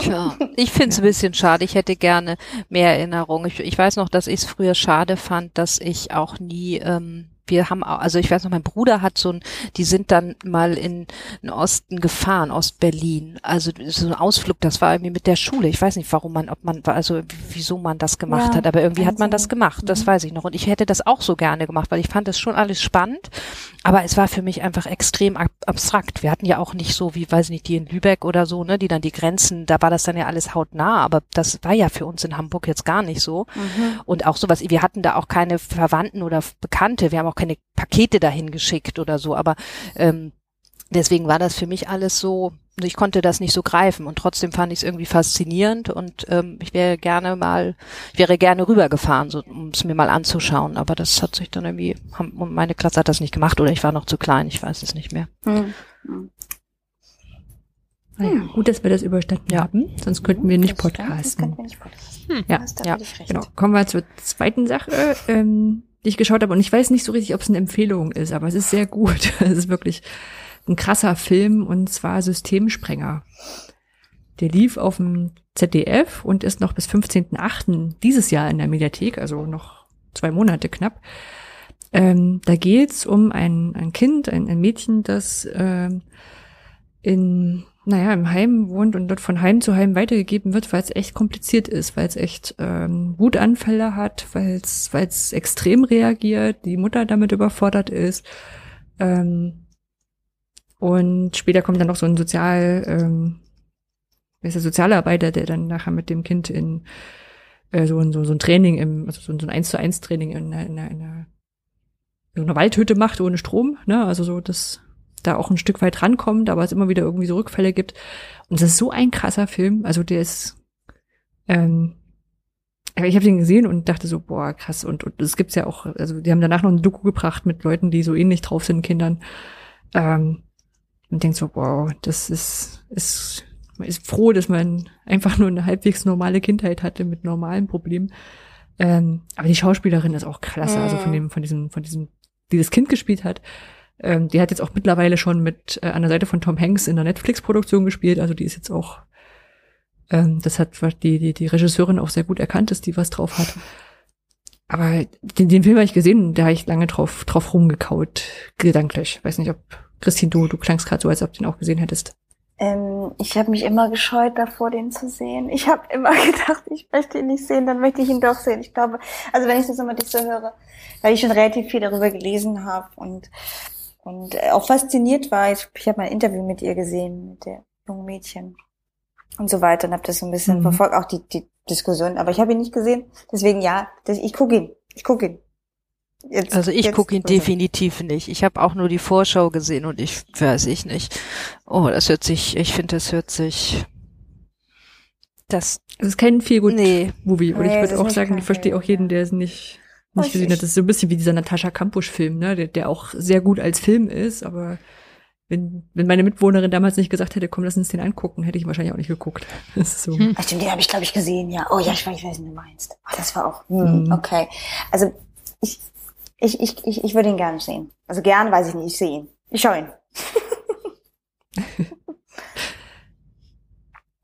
Speaker 2: Tja, ich finde es ja. ein bisschen schade. Ich hätte gerne mehr Erinnerung. Ich, ich weiß noch, dass ich es früher schade fand, dass ich auch nie ähm, wir haben, also ich weiß noch, mein Bruder hat so ein, die sind dann mal in den Osten gefahren, Ost-Berlin. Also so ein Ausflug, das war irgendwie mit der Schule. Ich weiß nicht, warum man, ob man, also wieso man das gemacht ja, hat, aber irgendwie hat man das gemacht, das mhm. weiß ich noch. Und ich hätte das auch so gerne gemacht, weil ich fand das schon alles spannend, aber es war für mich einfach extrem ab abstrakt. Wir hatten ja auch nicht so, wie, weiß ich nicht, die in Lübeck oder so, ne, die dann die Grenzen, da war das dann ja alles hautnah, aber das war ja für uns in Hamburg jetzt gar nicht so. Mhm. Und auch sowas, wir hatten da auch keine Verwandten oder Bekannte, wir haben auch keine Pakete dahin geschickt oder so, aber ähm, deswegen war das für mich alles so, ich konnte das nicht so greifen und trotzdem fand ich es irgendwie faszinierend und ähm, ich wäre gerne mal, ich wäre gerne rübergefahren, so, um es mir mal anzuschauen, aber das hat sich dann irgendwie, haben, meine Klasse hat das nicht gemacht oder ich war noch zu klein, ich weiß es nicht mehr. Hm.
Speaker 4: Naja, gut, dass wir das überstanden ja. haben, sonst könnten wir nicht podcasten. Wir nicht podcasten. Hm. Ja, ja. genau. Kommen wir zur zweiten Sache. Ähm, die ich geschaut habe. Und ich weiß nicht so richtig, ob es eine Empfehlung ist, aber es ist sehr gut. Es ist wirklich ein krasser Film und zwar Systemsprenger. Der lief auf dem ZDF und ist noch bis 15.8. dieses Jahr in der Mediathek, also noch zwei Monate knapp. Ähm, da geht's um ein, ein Kind, ein, ein Mädchen, das ähm, in naja, im Heim wohnt und dort von Heim zu Heim weitergegeben wird, weil es echt kompliziert ist, weil es echt ähm, Wutanfälle hat, weil es extrem reagiert, die Mutter damit überfordert ist. Ähm, und später kommt dann noch so ein Sozial, ähm, ist der Sozialarbeiter, der dann nachher mit dem Kind in äh, so, ein, so, so ein Training im, also so ein, so ein 1 zu 1 Training in, in, in, in, in einer Waldhütte macht ohne Strom, ne? Also so das da auch ein Stück weit rankommt, aber es immer wieder irgendwie so Rückfälle gibt. Und das ist so ein krasser Film. Also der ist, ähm, ich habe den gesehen und dachte so, boah, krass. Und, und das gibt's ja auch, also die haben danach noch ein Doku gebracht mit Leuten, die so ähnlich drauf sind, Kindern. Ähm, und denkt so, wow, das ist, ist, man ist froh, dass man einfach nur eine halbwegs normale Kindheit hatte mit normalen Problemen. Ähm, aber die Schauspielerin ist auch klasse, also von dem, von diesem, von diesem, die das Kind gespielt hat. Ähm, die hat jetzt auch mittlerweile schon mit äh, an der Seite von Tom Hanks in der Netflix-Produktion gespielt. Also die ist jetzt auch, ähm, das hat die, die, die Regisseurin auch sehr gut erkannt, dass die was drauf hat. Aber den, den Film habe ich gesehen, da habe ich lange drauf, drauf rumgekaut, gedanklich. Weiß nicht, ob Christine, du, du klangst gerade so, als ob du den auch gesehen hättest.
Speaker 5: Ähm, ich habe mich immer gescheut davor, den zu sehen. Ich habe immer gedacht, ich möchte ihn nicht sehen, dann möchte ich ihn doch sehen. Ich glaube, also wenn ich das immer nicht so höre, weil ich schon relativ viel darüber gelesen habe und und äh, auch fasziniert war, ich, ich habe mal ein Interview mit ihr gesehen, mit der jungen Mädchen und so weiter und habe das so ein bisschen mhm. verfolgt, auch die, die Diskussion. Aber ich habe ihn nicht gesehen, deswegen ja, das, ich gucke ihn, ich gucke ihn.
Speaker 2: Jetzt, also ich gucke ihn definitiv nicht. Ich habe auch nur die Vorschau gesehen und ich weiß ich nicht. Oh, das hört sich, ich finde, das hört sich
Speaker 4: das. Es ist kein viel gut nee. Movie. Und nee, ich würde auch sagen, ich verstehe auch jeden, der es nicht nicht gesehen hat. Das ist so ein bisschen wie dieser Natascha Kampusch-Film, ne? Der, der auch sehr gut als Film ist, aber wenn, wenn meine Mitwohnerin damals nicht gesagt hätte, komm, lass uns den angucken, hätte ich wahrscheinlich auch nicht geguckt. Das ist so.
Speaker 5: Hm. Ach, stimmt, den habe ich, glaube ich, gesehen, ja. Oh ja, ich weiß, ich weiß, was du meinst. Oh, das war auch, hm, mhm. okay. Also ich, ich, ich, ich, ich würde ihn gerne sehen. Also gern weiß ich nicht, ich sehe ihn. Ich schaue ihn.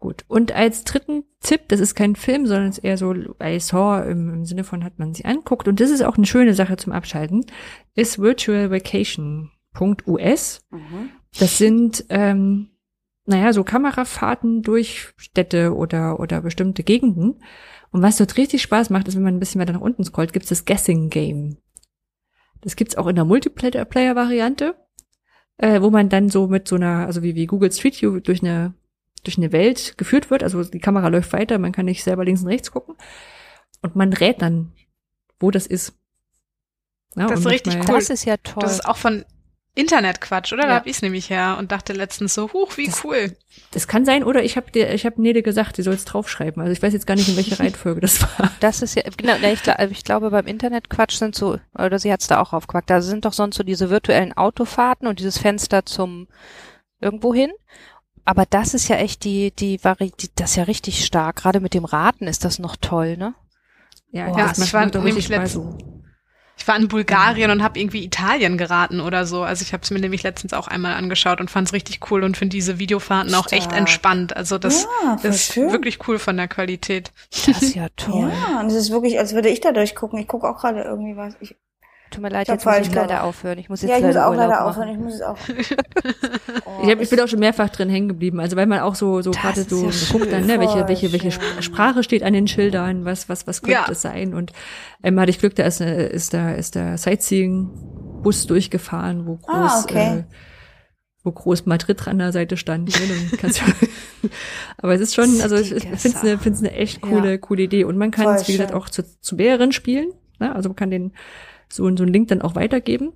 Speaker 4: Gut. Und als dritten Tipp, das ist kein Film, sondern es ist eher so I saw im, im Sinne von hat man sich anguckt. Und das ist auch eine schöne Sache zum Abschalten, ist virtualvacation.us. Mhm. Das sind, ähm, naja, so Kamerafahrten durch Städte oder, oder bestimmte Gegenden. Und was dort richtig Spaß macht, ist, wenn man ein bisschen weiter nach unten scrollt, gibt es das Guessing Game. Das gibt's auch in der Multiplayer-Variante, äh, wo man dann so mit so einer, also wie, wie Google Street View durch eine durch eine Welt geführt wird. Also die Kamera läuft weiter, man kann nicht selber links und rechts gucken. Und man rät dann, wo das ist.
Speaker 3: Ja, das ist richtig cool.
Speaker 2: Das ist ja toll.
Speaker 3: Das ist auch von Internetquatsch, oder? Ja. Da hab ich es nämlich her und dachte letztens so, huch, wie
Speaker 4: das,
Speaker 3: cool.
Speaker 4: Das kann sein, oder ich habe dir, ich habe Nede gesagt, sie soll es draufschreiben. Also ich weiß jetzt gar nicht, in welcher Reihenfolge das war.
Speaker 2: Das ist ja, genau, ich, ich glaube, beim Internetquatsch sind so, oder sie hat's da auch aufgepackt, da sind doch sonst so diese virtuellen Autofahrten und dieses Fenster zum irgendwo hin aber das ist ja echt die, die, Vari die das ist ja richtig stark. Gerade mit dem Raten ist das noch toll, ne?
Speaker 3: Ja, oh, ja ich war nämlich letztens, ich war in Bulgarien und habe irgendwie Italien geraten oder so. Also ich habe es mir nämlich letztens auch einmal angeschaut und fand es richtig cool und finde diese Videofahrten Stark. auch echt entspannt. Also das, ja, das ist schön. wirklich cool von der Qualität.
Speaker 2: Das ist ja toll.
Speaker 5: Ja, und es ist wirklich, als würde ich da durchgucken. Ich gucke auch gerade irgendwie was. Ich,
Speaker 2: Tut mir leid, jetzt muss ich leider aufhören. Ich muss jetzt
Speaker 5: ja, ich
Speaker 2: leider
Speaker 5: muss auch leider
Speaker 2: machen.
Speaker 5: aufhören. Ich muss es auch.
Speaker 4: oh, ich, hab, ich bin auch schon mehrfach drin hängen geblieben. Also weil man auch so so gerade so ja guckt dann, ne, welche welche welche Sprache steht an den Schildern, was was was könnte ja. es sein? Und ähm, hatte ich Glück, da ist eine, ist da ist der Sightseeing Bus durchgefahren, wo ah, groß ah, okay. äh, wo groß Madrid an der Seite stand. Ne? Du Aber es ist schon, also ich, ich finde es eine, find's eine echt coole, ja. coole Idee. Und man kann es, wie gesagt, auch zu, zu mehreren spielen. Ne? Also man kann den so, so einen Link dann auch weitergeben.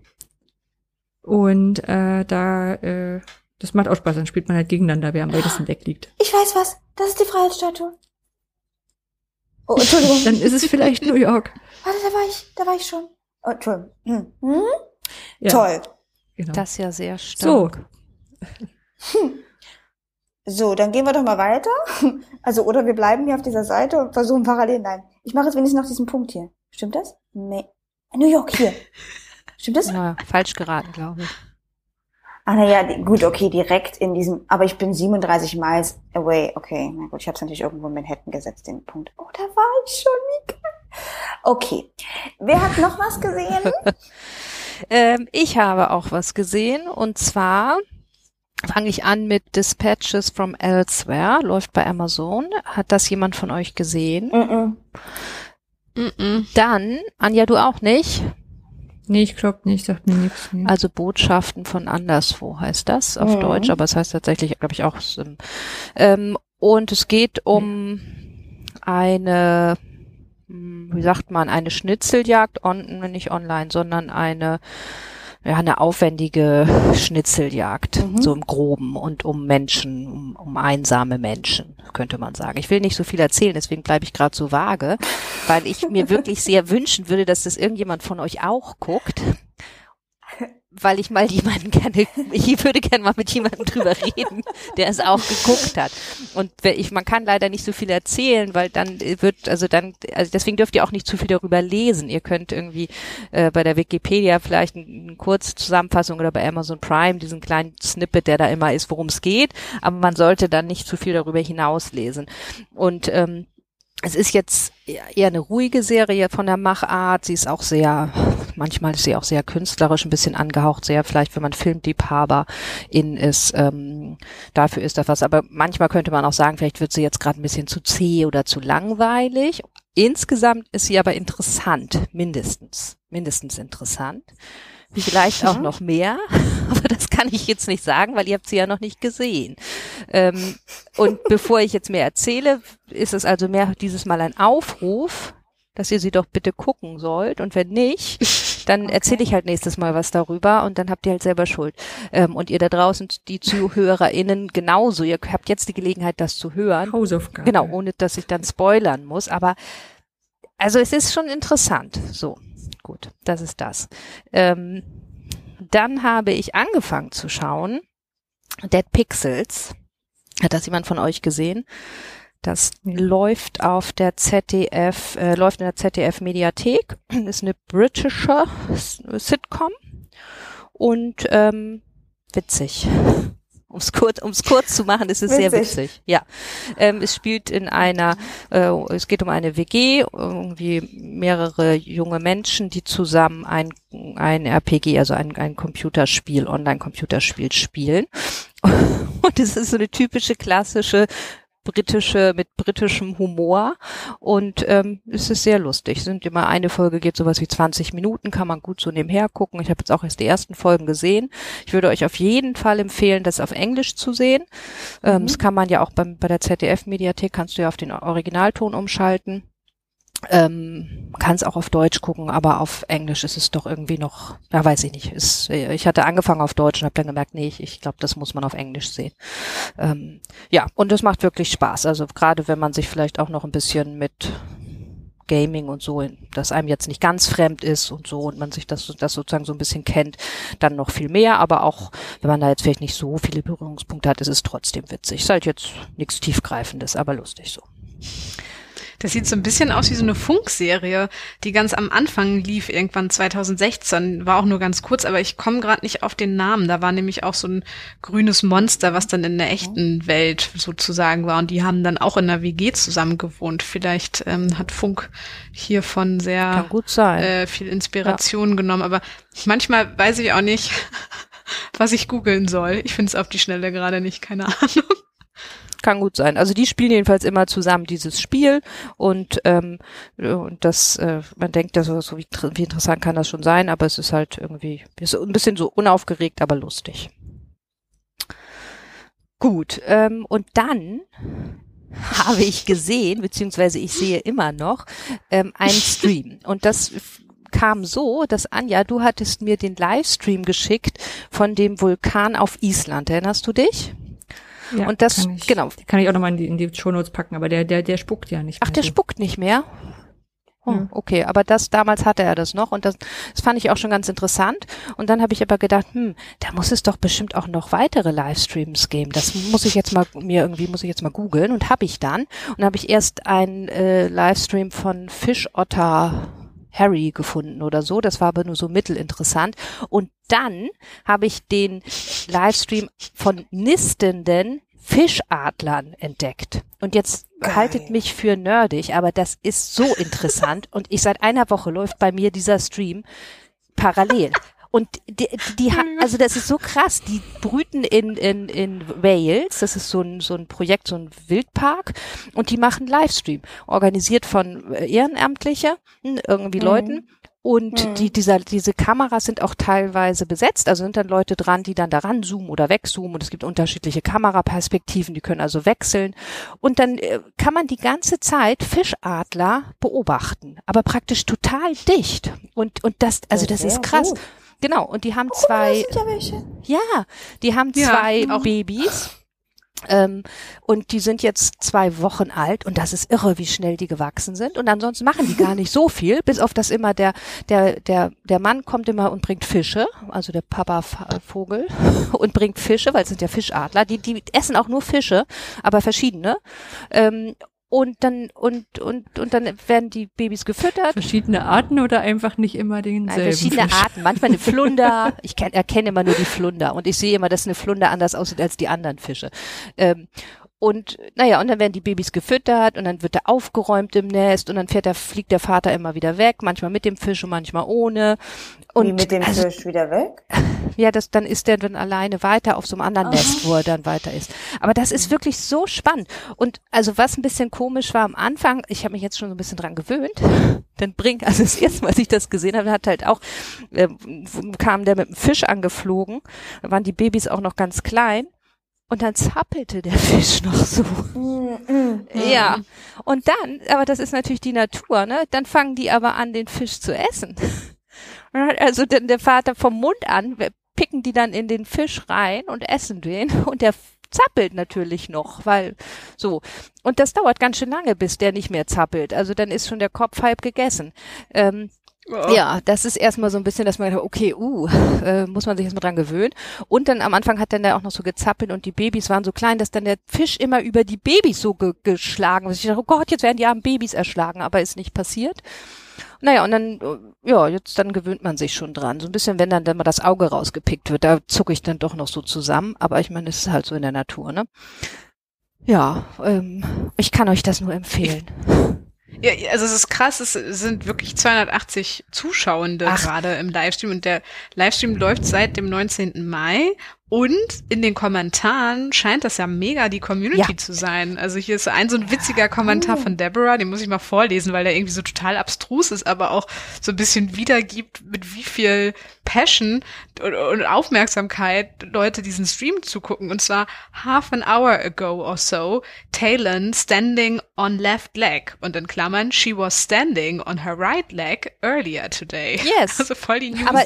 Speaker 4: Und äh, da, äh, das macht auch Spaß, dann spielt man halt gegeneinander, wer am weitesten Deck liegt.
Speaker 5: Ich weiß was, das ist die Freiheitsstatue. Oh, Entschuldigung.
Speaker 4: dann ist es vielleicht New York.
Speaker 5: Warte, da war ich, da war ich schon. Oh, Entschuldigung. Hm. Hm? Ja, Toll.
Speaker 2: Genau. Das ist ja sehr stark.
Speaker 5: So. Hm. So, dann gehen wir doch mal weiter. Also, oder wir bleiben hier auf dieser Seite und versuchen parallel. Nein, ich mache jetzt wenigstens noch diesen Punkt hier. Stimmt das? Nee. New York hier. Stimmt das?
Speaker 2: Ja, falsch geraten, glaube ich.
Speaker 5: Ah, na ja, gut, okay, direkt in diesem, aber ich bin 37 Miles away. Okay, na gut, ich habe es natürlich irgendwo in Manhattan gesetzt, den Punkt. Oh, da war ich schon, wie Okay. Wer hat noch was gesehen?
Speaker 2: ähm, ich habe auch was gesehen und zwar fange ich an mit Dispatches from Elsewhere, läuft bei Amazon. Hat das jemand von euch gesehen? Mm -mm. Dann, Anja, du auch nicht?
Speaker 4: Nee, ich glaube nicht, sagt mir nichts.
Speaker 2: Nee. Also Botschaften von anderswo heißt das auf mhm. Deutsch, aber es heißt tatsächlich, glaube ich, auch. Ähm, und es geht um eine, hm, wie sagt man, eine Schnitzeljagd, on, nicht online, sondern eine ja, eine aufwendige Schnitzeljagd, mhm. so im Groben und um Menschen, um, um einsame Menschen, könnte man sagen. Ich will nicht so viel erzählen, deswegen bleibe ich gerade so vage, weil ich mir wirklich sehr wünschen würde, dass das irgendjemand von euch auch guckt weil ich mal jemanden gerne, ich würde gerne mal mit jemandem drüber reden, der es auch geguckt hat. Und ich, man kann leider nicht so viel erzählen, weil dann wird, also dann, also deswegen dürft ihr auch nicht zu viel darüber lesen. Ihr könnt irgendwie äh, bei der Wikipedia vielleicht eine, eine kurze Zusammenfassung oder bei Amazon Prime diesen kleinen Snippet, der da immer ist, worum es geht, aber man sollte dann nicht zu viel darüber hinauslesen. Und ähm, es ist jetzt eher eine ruhige Serie von der Machart. Sie ist auch sehr, manchmal ist sie auch sehr künstlerisch, ein bisschen angehaucht, sehr vielleicht, wenn man Filmliebhaber in ist, ähm, dafür ist das was. Aber manchmal könnte man auch sagen, vielleicht wird sie jetzt gerade ein bisschen zu zäh oder zu langweilig. Insgesamt ist sie aber interessant, mindestens, mindestens interessant vielleicht auch noch mehr, aber das kann ich jetzt nicht sagen, weil ihr habt sie ja noch nicht gesehen. Ähm, und bevor ich jetzt mehr erzähle, ist es also mehr dieses Mal ein Aufruf, dass ihr sie doch bitte gucken sollt und wenn nicht, dann okay. erzähle ich halt nächstes Mal was darüber und dann habt ihr halt selber Schuld. Ähm, und ihr da draußen, die ZuhörerInnen genauso, ihr habt jetzt die Gelegenheit, das zu hören.
Speaker 4: Hausaufgabe.
Speaker 2: Genau, ohne dass ich dann spoilern muss, aber also es ist schon interessant, so gut, das ist das. Ähm, dann habe ich angefangen zu schauen Dead Pixels. Hat das jemand von euch gesehen? Das läuft auf der ZDF, äh, läuft in der ZDF Mediathek, ist eine britische Sitcom und ähm, witzig. Um's kurz, um's kurz zu machen, ist es witzig. sehr witzig. Ja, ähm, es spielt in einer, äh, es geht um eine WG, irgendwie mehrere junge Menschen, die zusammen ein ein RPG, also ein, ein Computerspiel, Online-Computerspiel spielen. Und es ist so eine typische klassische britische, mit britischem Humor und ähm, es ist sehr lustig. Sind immer eine Folge geht sowas wie 20 Minuten, kann man gut so nebenher gucken. Ich habe jetzt auch erst die ersten Folgen gesehen. Ich würde euch auf jeden Fall empfehlen, das auf Englisch zu sehen. Ähm, mhm. Das kann man ja auch beim, bei der ZDF-Mediathek, kannst du ja auf den Originalton umschalten. Ähm, kann es auch auf Deutsch gucken, aber auf Englisch ist es doch irgendwie noch, ja weiß ich nicht. Ist, ich hatte angefangen auf Deutsch und habe dann gemerkt, nee, ich, ich glaube, das muss man auf Englisch sehen. Ähm, ja, und es macht wirklich Spaß. Also gerade wenn man sich vielleicht auch noch ein bisschen mit Gaming und so, dass einem jetzt nicht ganz fremd ist und so und man sich das, das sozusagen so ein bisschen kennt, dann noch viel mehr. Aber auch wenn man da jetzt vielleicht nicht so viele Berührungspunkte hat, ist es trotzdem witzig. Ist halt jetzt nichts tiefgreifendes, aber lustig so.
Speaker 3: Das sieht so ein bisschen aus wie so eine Funkserie, die ganz am Anfang lief, irgendwann 2016. War auch nur ganz kurz, aber ich komme gerade nicht auf den Namen. Da war nämlich auch so ein grünes Monster, was dann in der echten Welt sozusagen war. Und die haben dann auch in der WG zusammen gewohnt. Vielleicht ähm, hat Funk hiervon sehr äh, viel Inspiration ja. genommen. Aber manchmal weiß ich auch nicht, was ich googeln soll. Ich finde es auf die Schnelle gerade nicht, keine Ahnung.
Speaker 2: Kann gut sein. Also die spielen jedenfalls immer zusammen dieses Spiel und, ähm, und das, äh, man denkt, dass so wie, wie interessant kann das schon sein, aber es ist halt irgendwie ist ein bisschen so unaufgeregt, aber lustig. Gut, ähm, und dann habe ich gesehen, beziehungsweise ich sehe immer noch, ähm, einen Stream. Und das kam so, dass Anja, du hattest mir den Livestream geschickt von dem Vulkan auf Island. Erinnerst du dich?
Speaker 4: Ja, und das, kann ich, genau. Kann ich auch nochmal in die, in die Shownotes packen, aber der, der, der spuckt ja nicht
Speaker 2: mehr. Ach, der so. spuckt nicht mehr? Oh, ja. okay, aber das damals hatte er das noch und das, das fand ich auch schon ganz interessant. Und dann habe ich aber gedacht, hm, da muss es doch bestimmt auch noch weitere Livestreams geben. Das muss ich jetzt mal mir irgendwie muss ich jetzt mal googeln und habe ich dann und habe ich erst einen äh, Livestream von Fischotter Harry gefunden oder so. Das war aber nur so mittelinteressant. Und dann habe ich den Livestream von nistenden Fischadlern entdeckt. Und jetzt Geil. haltet mich für nerdig, aber das ist so interessant. Und ich seit einer Woche läuft bei mir dieser Stream parallel. Und die, die, also das ist so krass. Die brüten in, in, in Wales. Das ist so ein, so ein Projekt, so ein Wildpark. Und die machen Livestream. Organisiert von äh, Ehrenamtlichen, irgendwie mhm. Leuten. Und mhm. die, dieser, diese Kameras sind auch teilweise besetzt, also sind dann Leute dran, die dann daran zoomen oder wegzoomen und es gibt unterschiedliche Kameraperspektiven, die können also wechseln. Und dann äh, kann man die ganze Zeit Fischadler beobachten, aber praktisch total dicht. Und, und das, also das ist krass. Gut. Genau, und die haben zwei. Ja, ja, die haben zwei ja, Babys. Ähm, und die sind jetzt zwei Wochen alt und das ist irre, wie schnell die gewachsen sind. Und ansonsten machen die gar nicht so viel, bis auf das immer der, der, der, der Mann kommt immer und bringt Fische, also der Papa Vogel, und bringt Fische, weil es sind ja Fischadler, die, die essen auch nur Fische, aber verschiedene. Ähm, und dann und und und dann werden die Babys gefüttert.
Speaker 4: Verschiedene Arten oder einfach nicht immer denselben Nein,
Speaker 2: verschiedene
Speaker 4: Fisch.
Speaker 2: Arten. Manchmal eine Flunder. Ich kenn, erkenne immer nur die Flunder und ich sehe immer, dass eine Flunder anders aussieht als die anderen Fische. Ähm, und naja, und dann werden die Babys gefüttert und dann wird er aufgeräumt im Nest und dann fährt der, fliegt der Vater immer wieder weg, manchmal mit dem Fisch und manchmal ohne. Und
Speaker 5: Wie mit dem also, Fisch wieder weg?
Speaker 2: Ja, das, dann ist der dann alleine weiter auf so einem anderen oh. Nest, wo er dann weiter ist. Aber das ist wirklich so spannend. Und also was ein bisschen komisch war am Anfang, ich habe mich jetzt schon so ein bisschen dran gewöhnt, dann bringt, also das erste Mal, als ich das gesehen habe, hat halt auch, äh, kam der mit dem Fisch angeflogen, da waren die Babys auch noch ganz klein und dann zappelte der Fisch noch so. Mm, mm, ja. Und dann, aber das ist natürlich die Natur, ne? Dann fangen die aber an, den Fisch zu essen. Also der Vater vom Mund an picken die dann in den Fisch rein und essen den und der zappelt natürlich noch, weil so. Und das dauert ganz schön lange, bis der nicht mehr zappelt. Also dann ist schon der Kopf halb gegessen. Ähm, Oh. Ja, das ist erstmal so ein bisschen, dass man sagt, okay, uh, äh, muss man sich erstmal dran gewöhnen. Und dann am Anfang hat dann der auch noch so gezappelt und die Babys waren so klein, dass dann der Fisch immer über die Babys so ge geschlagen ist. Ich dachte, oh Gott, jetzt werden die armen Babys erschlagen, aber ist nicht passiert. Naja, und dann, äh, ja, jetzt dann gewöhnt man sich schon dran. So ein bisschen, wenn dann, wenn mal das Auge rausgepickt wird, da zucke ich dann doch noch so zusammen. Aber ich meine, es ist halt so in der Natur, ne? Ja, ähm, ich kann euch das nur empfehlen.
Speaker 3: Ja, also es ist krass, es sind wirklich 280 Zuschauende gerade im Livestream und der Livestream läuft seit dem 19. Mai und in den Kommentaren scheint das ja mega die Community ja. zu sein. Also hier ist ein so ein witziger Kommentar von Deborah, den muss ich mal vorlesen, weil der irgendwie so total abstrus ist, aber auch so ein bisschen wiedergibt, mit wie viel Passion und Aufmerksamkeit Leute diesen Stream zugucken. Und zwar half an hour ago or so, Talon standing on left leg. Und in Klammern, she was standing on her right leg earlier today.
Speaker 2: Yes.
Speaker 3: Also voll die News.
Speaker 2: Aber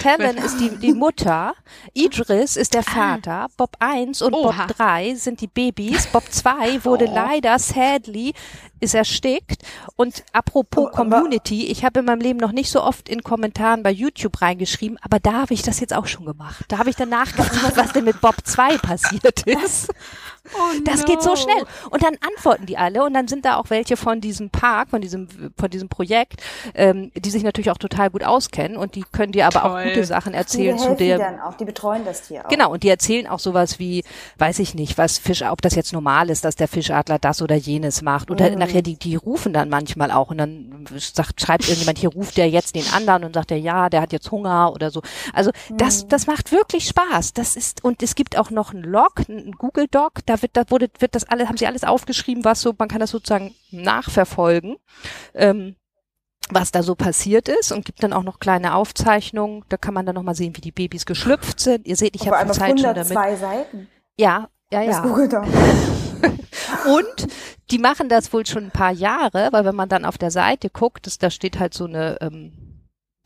Speaker 2: Talon ist die, die Mutter, Idris Chris ist der ah. Vater, Bob 1 und Oha. Bob 3 sind die Babys, Bob 2 wurde oh. leider sadly ist erstickt. Und apropos oh, Community, ich habe in meinem Leben noch nicht so oft in Kommentaren bei YouTube reingeschrieben, aber da habe ich das jetzt auch schon gemacht. Da habe ich dann nachgefragt, was denn mit Bob 2 passiert ist. Oh das no. geht so schnell. Und dann antworten die alle und dann sind da auch welche von diesem Park, von diesem, von diesem Projekt, ähm, die sich natürlich auch total gut auskennen und die können dir aber Toll. auch gute Sachen erzählen
Speaker 5: die
Speaker 2: zu der.
Speaker 5: Die dann auch, die betreuen das Tier auch.
Speaker 2: Genau, und die erzählen auch sowas wie, weiß ich nicht, was Fisch, ob das jetzt normal ist, dass der Fischadler das oder jenes macht. Oder mhm nachher die, die rufen dann manchmal auch und dann sagt, schreibt irgendjemand, hier ruft der jetzt den anderen und sagt er, ja, der hat jetzt Hunger oder so. Also das, mhm. das macht wirklich Spaß. Das ist, und es gibt auch noch einen Log, einen Google Doc, da wird, da wurde, wird das alles, haben sie alles aufgeschrieben, was so, man kann das sozusagen nachverfolgen. Ähm, was da so passiert ist und gibt dann auch noch kleine Aufzeichnungen. Da kann man dann noch mal sehen, wie die Babys geschlüpft sind. Ihr seht, ich habe Zeit schon damit.
Speaker 5: Seiten.
Speaker 2: Ja, ja, ja. Und die machen das wohl schon ein paar Jahre, weil wenn man dann auf der Seite guckt, das, da steht halt so eine ähm,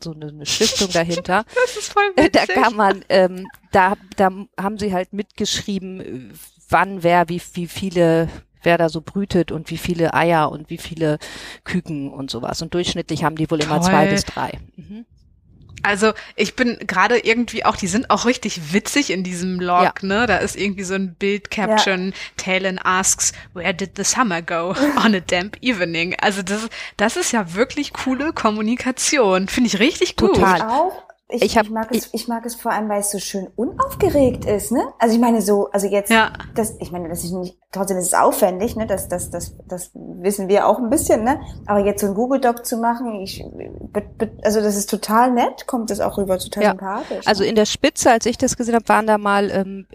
Speaker 2: so eine, eine Stiftung dahinter.
Speaker 3: das ist voll witzig.
Speaker 2: Da kann man, ähm, da, da haben sie halt mitgeschrieben, wann wer, wie, wie viele wer da so brütet und wie viele Eier und wie viele Küken und sowas. Und durchschnittlich haben die wohl immer zwei bis drei. Mhm.
Speaker 3: Also ich bin gerade irgendwie auch, die sind auch richtig witzig in diesem Log, ja. ne? Da ist irgendwie so ein Bild-Caption, ja. Talon asks, where did the summer go on a damp evening? Also das, das ist ja wirklich coole Kommunikation. Finde ich richtig gut.
Speaker 2: Total.
Speaker 5: Auch ich, ich, hab, ich, mag es, ich mag es vor allem, weil es so schön unaufgeregt ist, ne? Also ich meine so, also jetzt, ja. das, ich meine, das ist nicht, trotzdem ist es aufwendig, ne? Das, das, das, das wissen wir auch ein bisschen, ne? Aber jetzt so ein Google Doc zu machen, ich, also das ist total nett, kommt das auch rüber, total ja. sympathisch.
Speaker 2: Also ne? in der Spitze, als ich das gesehen habe, waren da mal ähm,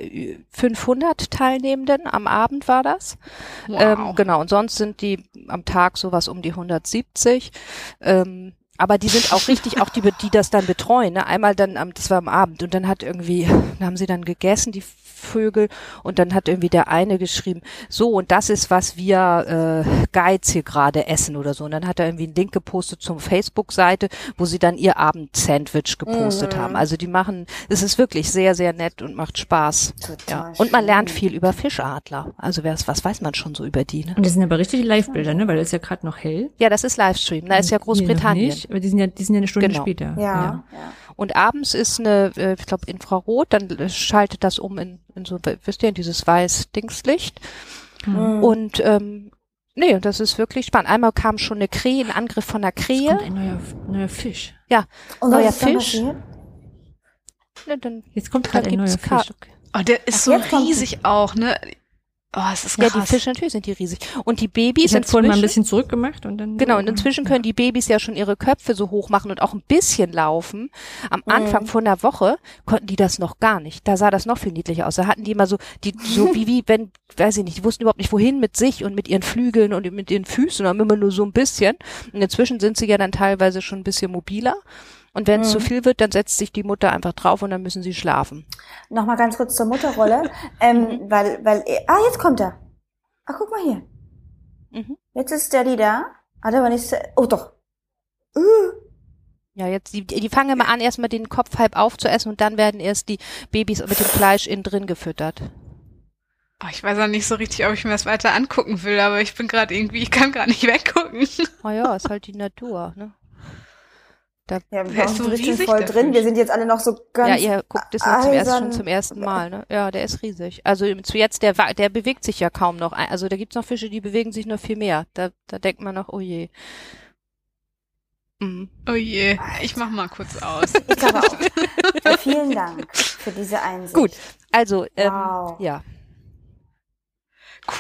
Speaker 2: 500 Teilnehmenden, am Abend war das. Wow. Ähm, genau, und sonst sind die am Tag sowas um die 170. Ähm, aber die sind auch richtig, auch die, die das dann betreuen. Ne? Einmal dann, am, das war am Abend und dann hat irgendwie, haben sie dann gegessen, die Vögel, und dann hat irgendwie der eine geschrieben, so und das ist, was wir äh, Guides hier gerade essen oder so. Und dann hat er irgendwie einen Link gepostet zum Facebook-Seite, wo sie dann ihr Abendsandwich gepostet mhm. haben. Also die machen, es ist wirklich sehr, sehr nett und macht Spaß. Total ja. Und man lernt viel über Fischadler. Also wer was weiß man schon so über die. Ne?
Speaker 4: Und das sind aber richtig Live-Bilder, ne? Weil es ist ja gerade noch hell.
Speaker 2: Ja, das ist Livestream. Da ist ja Großbritannien
Speaker 4: aber die sind ja, die sind ja eine Stunde
Speaker 2: genau.
Speaker 4: später.
Speaker 5: Ja. ja.
Speaker 2: Und abends ist eine, äh, ich glaube, Infrarot, dann schaltet das um in, in so, wisst ihr, in dieses weiß Dingslicht. Mhm. Und ähm, nee, das ist wirklich spannend. Einmal kam schon eine Krähe, ein Angriff von einer Krähe.
Speaker 4: Ein neuer, neuer Fisch.
Speaker 2: Ja,
Speaker 5: Und neuer Fisch.
Speaker 2: Ne, dann,
Speaker 4: jetzt kommt gerade ein neuer Fisch.
Speaker 3: Oh, der ist Ach, so riesig auch, ne? Oh, es ist krass.
Speaker 2: Ja, die Fische natürlich sind die riesig. Und die Babys sind
Speaker 4: vorhin mal ein bisschen zurückgemacht und dann.
Speaker 2: Genau, und inzwischen können die Babys ja schon ihre Köpfe so hoch machen und auch ein bisschen laufen. Am mhm. Anfang von der Woche konnten die das noch gar nicht. Da sah das noch viel niedlicher aus. Da hatten die immer so, die, so wie, wie, wenn, weiß ich nicht, die wussten überhaupt nicht wohin mit sich und mit ihren Flügeln und mit ihren Füßen, haben immer nur so ein bisschen. Und inzwischen sind sie ja dann teilweise schon ein bisschen mobiler. Und wenn es mhm. zu viel wird, dann setzt sich die Mutter einfach drauf und dann müssen sie schlafen.
Speaker 5: Nochmal ganz kurz zur Mutterrolle, ähm, mhm. weil, weil, ah, jetzt kommt er. Ach, guck mal hier. Mhm. Jetzt ist Daddy da. Hat aber nicht, oh doch. Uh.
Speaker 2: Ja, jetzt, die, die fangen immer an, erstmal den Kopf halb aufzuessen und dann werden erst die Babys mit dem Fleisch innen drin gefüttert.
Speaker 3: Oh, ich weiß auch nicht so richtig, ob ich mir das weiter angucken will, aber ich bin gerade irgendwie, ich kann gerade nicht weggucken.
Speaker 2: Oh ja, ist halt die Natur, ne? Da
Speaker 5: Ja, wir
Speaker 3: ist
Speaker 5: sind
Speaker 3: so riesig,
Speaker 5: voll drin. Wir sind jetzt alle noch so ganz.
Speaker 2: ja, ihr guckt es ja zum ersten, schon zum ersten Mal, ne? Ja, der ist riesig. Also zu jetzt, der, der bewegt sich ja kaum noch. Also da gibt's noch Fische, die bewegen sich noch viel mehr. Da, da denkt man noch, oh je. Mhm.
Speaker 3: Oh je, ich mach mal kurz aus.
Speaker 5: Ich glaube auch. Ja, vielen Dank für diese Einsicht.
Speaker 2: Gut, also, ähm,
Speaker 5: Wow.
Speaker 2: ja.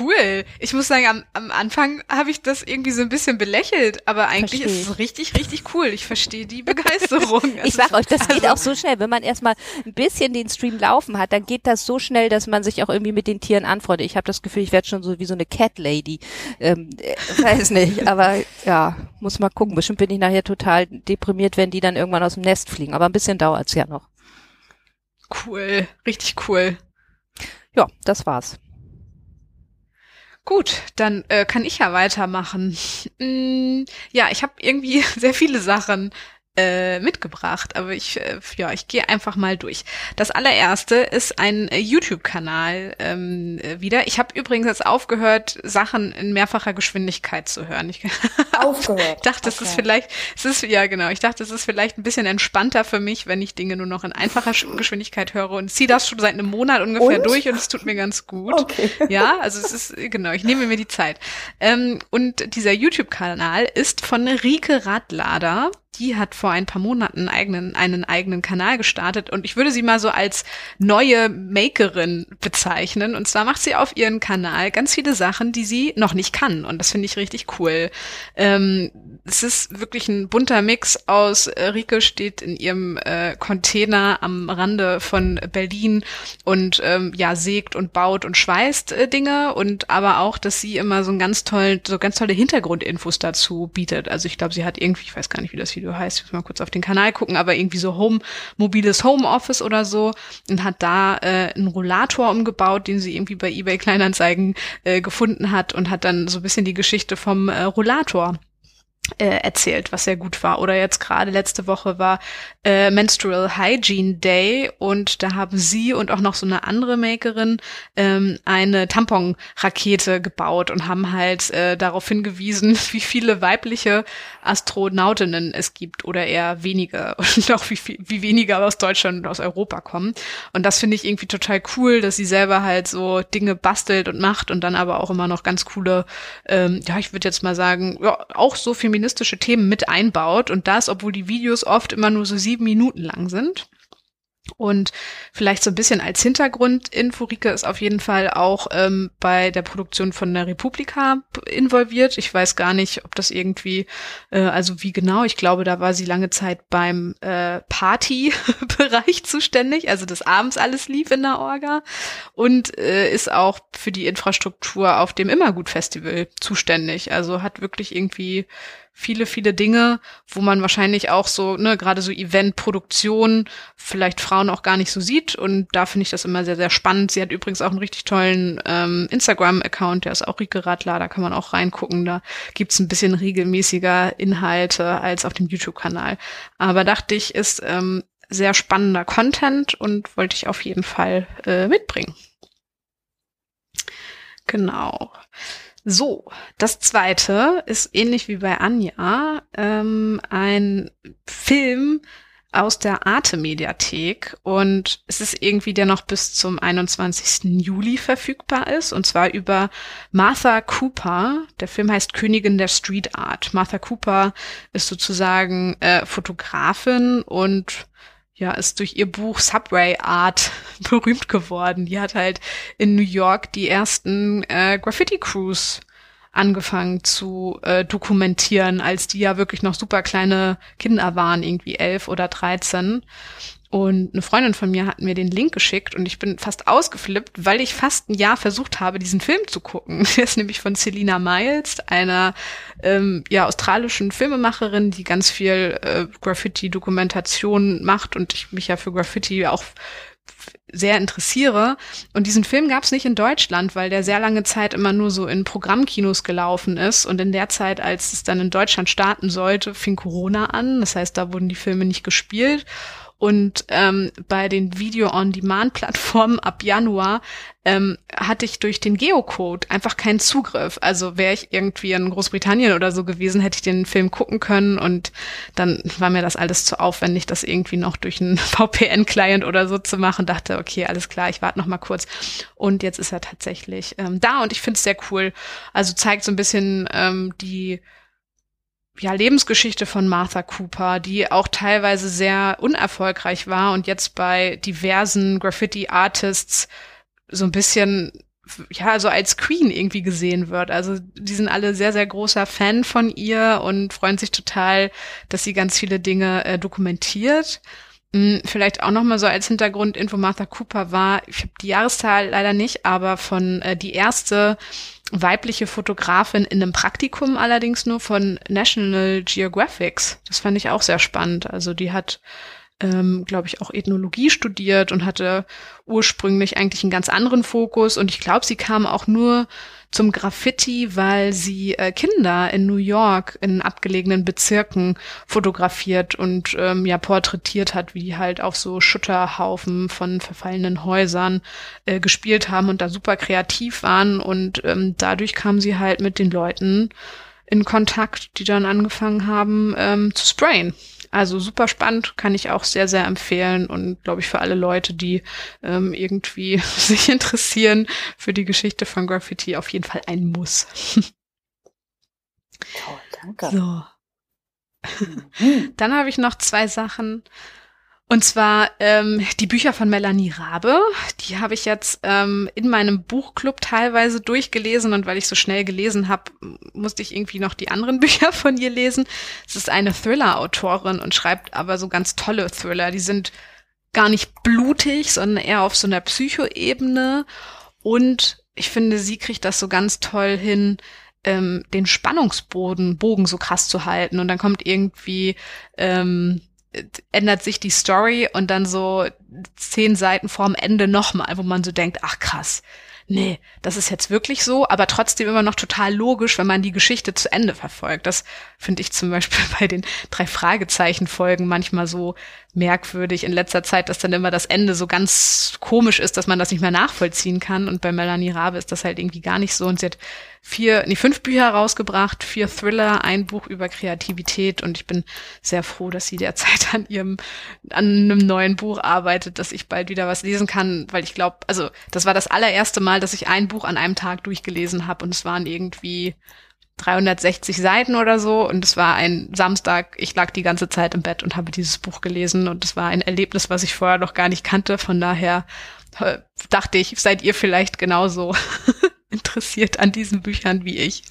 Speaker 3: Cool. Ich muss sagen, am, am Anfang habe ich das irgendwie so ein bisschen belächelt, aber eigentlich
Speaker 2: Versteh
Speaker 3: ist es richtig, richtig cool. Ich verstehe die Begeisterung.
Speaker 2: Ich
Speaker 3: Es
Speaker 2: sag euch, das geht auch so schnell. Wenn man erstmal ein bisschen den Stream laufen hat, dann geht das so schnell, dass man sich auch irgendwie mit den Tieren anfreundet. Ich habe das Gefühl, ich werde schon so wie so eine Cat Lady. Ähm, äh, weiß nicht, aber ja, muss mal gucken. Bestimmt bin ich nachher total deprimiert, wenn die dann irgendwann aus dem Nest fliegen. Aber ein bisschen dauert's ja noch.
Speaker 3: Cool, richtig cool.
Speaker 2: Ja, das war's.
Speaker 3: Gut, dann äh, kann ich ja weitermachen. Mm, ja, ich habe irgendwie sehr viele Sachen äh, mitgebracht, aber ich äh, ja, ich gehe einfach mal durch. Das allererste ist ein äh, YouTube-Kanal ähm, äh, wieder. Ich habe übrigens jetzt aufgehört, Sachen in mehrfacher Geschwindigkeit zu hören. Ich
Speaker 5: Aufgehört.
Speaker 3: Dachte, es ist
Speaker 5: Okay.
Speaker 3: vielleicht, es ist, ja genau, ich dachte, es ist vielleicht ein bisschen entspannter für mich, wenn ich Dinge nur noch in einfacher Sch- Geschwindigkeit höre und ziehe das schon seit einem Monat ungefähr
Speaker 5: Und?
Speaker 3: durch und es tut mir ganz gut.
Speaker 5: Okay.
Speaker 3: Ja, also es ist, genau, ich nehme mir die Zeit. Ähm, und dieser YouTube-Kanal ist von Rike Radlader. Die hat vor ein paar Monaten einen eigenen, einen eigenen Kanal gestartet und ich würde sie mal so als neue Makerin bezeichnen. Und zwar macht sie auf ihren Kanal ganz viele Sachen, die sie noch nicht kann. Und das finde ich richtig cool. Ähm, es ist wirklich ein bunter Mix aus, äh, Rike steht in ihrem äh, Container am Rande von Berlin und ähm, ja, sägt und baut und schweißt äh, Dinge und aber auch, dass sie immer so einen ganz tollen, so ganz tolle Hintergrundinfos dazu bietet. Also ich glaube, sie hat irgendwie, ich weiß gar nicht, wie das Video heißt, ich muss mal kurz auf den Kanal gucken, aber irgendwie so Home, mobiles Homeoffice oder so. Und hat da äh, einen Rollator umgebaut, den sie irgendwie bei eBay Kleinanzeigen äh, gefunden hat und hat dann so ein bisschen die Geschichte vom äh, Rollator äh, erzählt, was sehr gut war. Oder jetzt gerade letzte Woche war äh, Menstrual Hygiene Day und da haben sie und auch noch so eine andere Makerin ähm, eine Tamponrakete gebaut und haben halt äh, darauf hingewiesen, wie viele weibliche Astronautinnen es gibt oder eher wenige und auch wie, viel, wie wenige aus Deutschland und aus Europa kommen. Und das finde ich irgendwie total cool, dass sie selber halt so Dinge bastelt und macht und dann aber auch immer noch ganz coole, ähm, ja, ich würde jetzt mal sagen, ja, auch so feministische Themen mit einbaut und das, obwohl die Videos oft immer nur so sieben Minuten lang sind. Und vielleicht so ein bisschen als Hintergrundinfo, Rike ist auf jeden Fall auch ähm, bei der Produktion von der Republika involviert. Ich weiß gar nicht, ob das irgendwie, äh, also wie genau, ich glaube, da war sie lange Zeit beim äh, Party-Bereich zuständig, also das abends alles lief in der Orga und äh, ist auch für die Infrastruktur auf dem Immergut-Festival zuständig. Also hat wirklich irgendwie viele, viele Dinge, wo man wahrscheinlich auch so, ne, gerade so Eventproduktion vielleicht Frauen auch gar nicht so sieht. Und da finde ich das immer sehr, sehr spannend. Sie hat übrigens auch einen richtig tollen ähm, Instagram-Account, der ist auch Rike Radler, da kann man auch reingucken. Da gibt's ein bisschen regelmäßiger Inhalte als auf dem YouTube-Kanal. Aber dachte ich, ist ähm, sehr spannender Content und wollte ich auf jeden Fall äh, mitbringen. Genau. So, das zweite ist ähnlich wie bei Anja, ähm, ein Film aus der Arte-Mediathek und es ist irgendwie der noch bis zum 21. Juli verfügbar ist und zwar über Martha Cooper. Der Film heißt Königin der Street Art. Martha Cooper ist sozusagen äh, Fotografin und ja, ist durch ihr Buch Subway Art berühmt geworden. Die hat halt in New York die ersten äh, Graffiti-Crews angefangen zu äh, dokumentieren, als die ja wirklich noch super kleine Kinder waren, irgendwie elf oder dreizehn. Und eine Freundin von mir hat mir den Link geschickt und ich bin fast ausgeflippt, weil ich fast ein Jahr versucht habe, diesen Film zu gucken. Der ist nämlich von Selina Miles, einer ähm, ja, australischen Filmemacherin, die ganz viel äh, Graffiti-Dokumentation macht und ich mich ja für Graffiti auch sehr interessiere. Und diesen Film gab es nicht in Deutschland, weil der sehr lange Zeit immer nur so in Programmkinos gelaufen ist. Und in der Zeit, als es dann in Deutschland starten sollte, fing Corona an. Das heißt, da wurden die Filme nicht gespielt. Und ähm, bei den Video-on-Demand-Plattformen ab Januar ähm, hatte ich durch den Geocode einfach keinen Zugriff. Also wäre ich irgendwie in Großbritannien oder so gewesen, hätte ich den Film gucken können und dann war mir das alles zu aufwendig, das irgendwie noch durch einen VPN-Client oder so zu machen. Dachte, okay, alles klar, ich warte noch mal kurz. Und jetzt ist er tatsächlich ähm, da und ich finde es sehr cool. Also zeigt so ein bisschen ähm, die ja, Lebensgeschichte von Martha Cooper, die auch teilweise sehr unerfolgreich war und jetzt bei diversen Graffiti-Artists so ein bisschen, ja, so als Queen irgendwie gesehen wird. Also die sind alle sehr, sehr großer Fan von ihr und freuen sich total, dass sie ganz viele Dinge äh, dokumentiert. Hm, vielleicht auch noch mal so als Hintergrundinfo, Martha Cooper war, ich habe die Jahreszahl leider nicht, aber von äh, die erste weibliche Fotografin in einem Praktikum allerdings nur von National Geographics. Das fand ich auch sehr spannend. Also die hat, ähm, glaube ich, auch Ethnologie studiert und hatte ursprünglich eigentlich einen ganz anderen Fokus. Und ich glaube, sie kam auch nur zum Graffiti, weil sie äh, Kinder in New York in abgelegenen Bezirken fotografiert und ähm, ja porträtiert hat, wie die halt auf so Schutterhaufen von verfallenen Häusern äh, gespielt haben und da super kreativ waren und ähm, dadurch kam sie halt mit den Leuten in Kontakt, die dann angefangen haben ähm, zu sprayen. Also super spannend, kann ich auch sehr, sehr empfehlen und glaube ich für alle Leute, die ähm, irgendwie sich interessieren für die Geschichte von Graffiti auf jeden Fall ein Muss.
Speaker 5: Toll, danke.
Speaker 3: So.
Speaker 5: Mhm.
Speaker 3: Dann habe ich noch zwei Sachen. Und zwar ähm, die Bücher von Melanie Rabe. Die habe ich jetzt ähm, in meinem Buchclub teilweise durchgelesen und weil ich so schnell gelesen habe, musste ich irgendwie noch die anderen Bücher von ihr lesen. Es ist eine Thriller-Autorin und schreibt aber so ganz tolle Thriller. Die sind gar nicht blutig, sondern eher auf so einer Psychoebene. Und ich finde, sie kriegt das so ganz toll hin, ähm, den Spannungsboden, Bogen so krass zu halten. Und dann kommt irgendwie ähm, ändert sich die Story und dann so zehn Seiten vorm Ende nochmal, wo man so denkt, ach krass, nee, das ist jetzt wirklich so, aber trotzdem immer noch total logisch, wenn man die Geschichte zu Ende verfolgt. Das finde ich zum Beispiel bei den drei Fragezeichen-Folgen manchmal so merkwürdig in letzter Zeit, dass dann immer das Ende so ganz komisch ist, dass man das nicht mehr nachvollziehen kann. Und bei Melanie Rabe ist das halt irgendwie gar nicht so. Und sie hat vier, nee, fünf Bücher rausgebracht, vier Thriller, ein Buch über Kreativität. Und ich bin sehr froh, dass sie derzeit an ihrem, an einem neuen Buch arbeitet, dass ich bald wieder was lesen kann, weil ich glaube, also das war das allererste Mal, dass ich ein Buch an einem Tag durchgelesen habe und es waren irgendwie 360 Seiten oder so und es war ein Samstag, ich lag die ganze Zeit im Bett und habe dieses Buch gelesen und es war ein Erlebnis, was ich vorher noch gar nicht kannte. Von daher äh, dachte ich, seid ihr vielleicht genauso interessiert an diesen Büchern wie ich.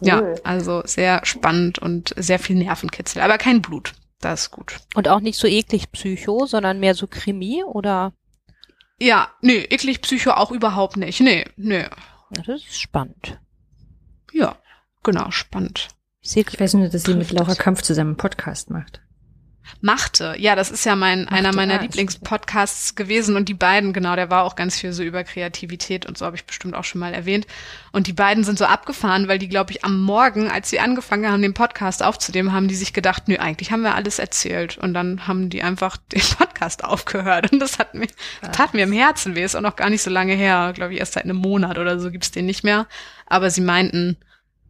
Speaker 5: Cool.
Speaker 3: Ja, also sehr spannend und sehr viel Nervenkitzel, aber kein Blut. Das ist gut.
Speaker 2: Und auch nicht so eklig Psycho, sondern mehr so Krimi oder?
Speaker 3: Ja, nee, eklig Psycho auch überhaupt nicht. Nee, nee.
Speaker 2: Das ist spannend.
Speaker 3: Ja, genau, spannend.
Speaker 2: Ich sehe
Speaker 4: Ich weiß nur, dass sie mit Laura. Kampf zusammen einen Podcast macht.
Speaker 3: Machte, ja, das ist ja mein einer
Speaker 4: Machte,
Speaker 3: meiner
Speaker 4: ah, ist
Speaker 3: Lieblingspodcasts gewesen und die beiden, genau, der war auch ganz viel so über Kreativität und so habe ich bestimmt auch schon mal erwähnt. Und die beiden sind so abgefahren, weil die, glaube ich, am Morgen, als sie angefangen haben, den Podcast aufzunehmen, haben die sich gedacht, nö, eigentlich haben wir alles erzählt. Und dann haben die einfach den Podcast aufgehört. Und das hat mir, tat mir im Herzen weh. Ist auch noch gar nicht so lange her, glaube ich, erst seit einem Monat oder so gibt's den nicht mehr. Aber sie meinten,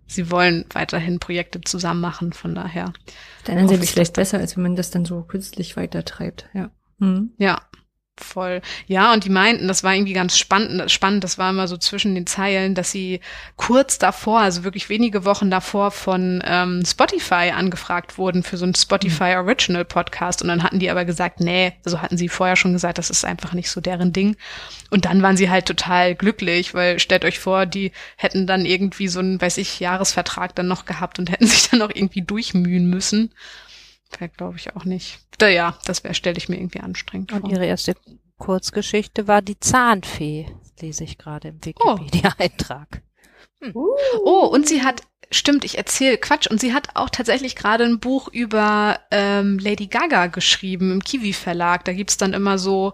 Speaker 3: sie wollen weiterhin Projekte zusammen machen, von daher.
Speaker 4: Seite
Speaker 3: ich,
Speaker 4: ist vielleicht besser, als wenn man das dann so künstlich weitertreibt. Ja. Mhm.
Speaker 3: Ja, voll. Ja, und die meinten, das war irgendwie ganz spannend, spannend, das war immer so zwischen den Zeilen, dass sie kurz davor, also wirklich wenige Wochen davor von ähm, Spotify angefragt wurden für so einen Spotify Original Podcast und dann hatten die aber gesagt, nee, also hatten sie vorher schon gesagt, das ist einfach nicht so deren Ding. Und dann waren sie halt total glücklich, weil stellt euch vor, die hätten dann irgendwie so einen, weiß ich, Jahresvertrag dann noch gehabt und hätten sich dann noch irgendwie durchmühen müssen. Wäre, glaube ich, auch nicht. Da, ja, das wäre, stelle ich mir irgendwie anstrengend
Speaker 2: Und
Speaker 3: vor.
Speaker 2: ihre erste Kurzgeschichte war die Zahnfee, lese ich gerade im
Speaker 3: Oh.
Speaker 2: Wikipedia-Eintrag.
Speaker 3: Oh, und sie hat, stimmt, ich erzähle Quatsch, und sie hat auch tatsächlich gerade ein Buch über ähm, Lady Gaga geschrieben im Kiwi Verlag. Da gibt's dann immer so,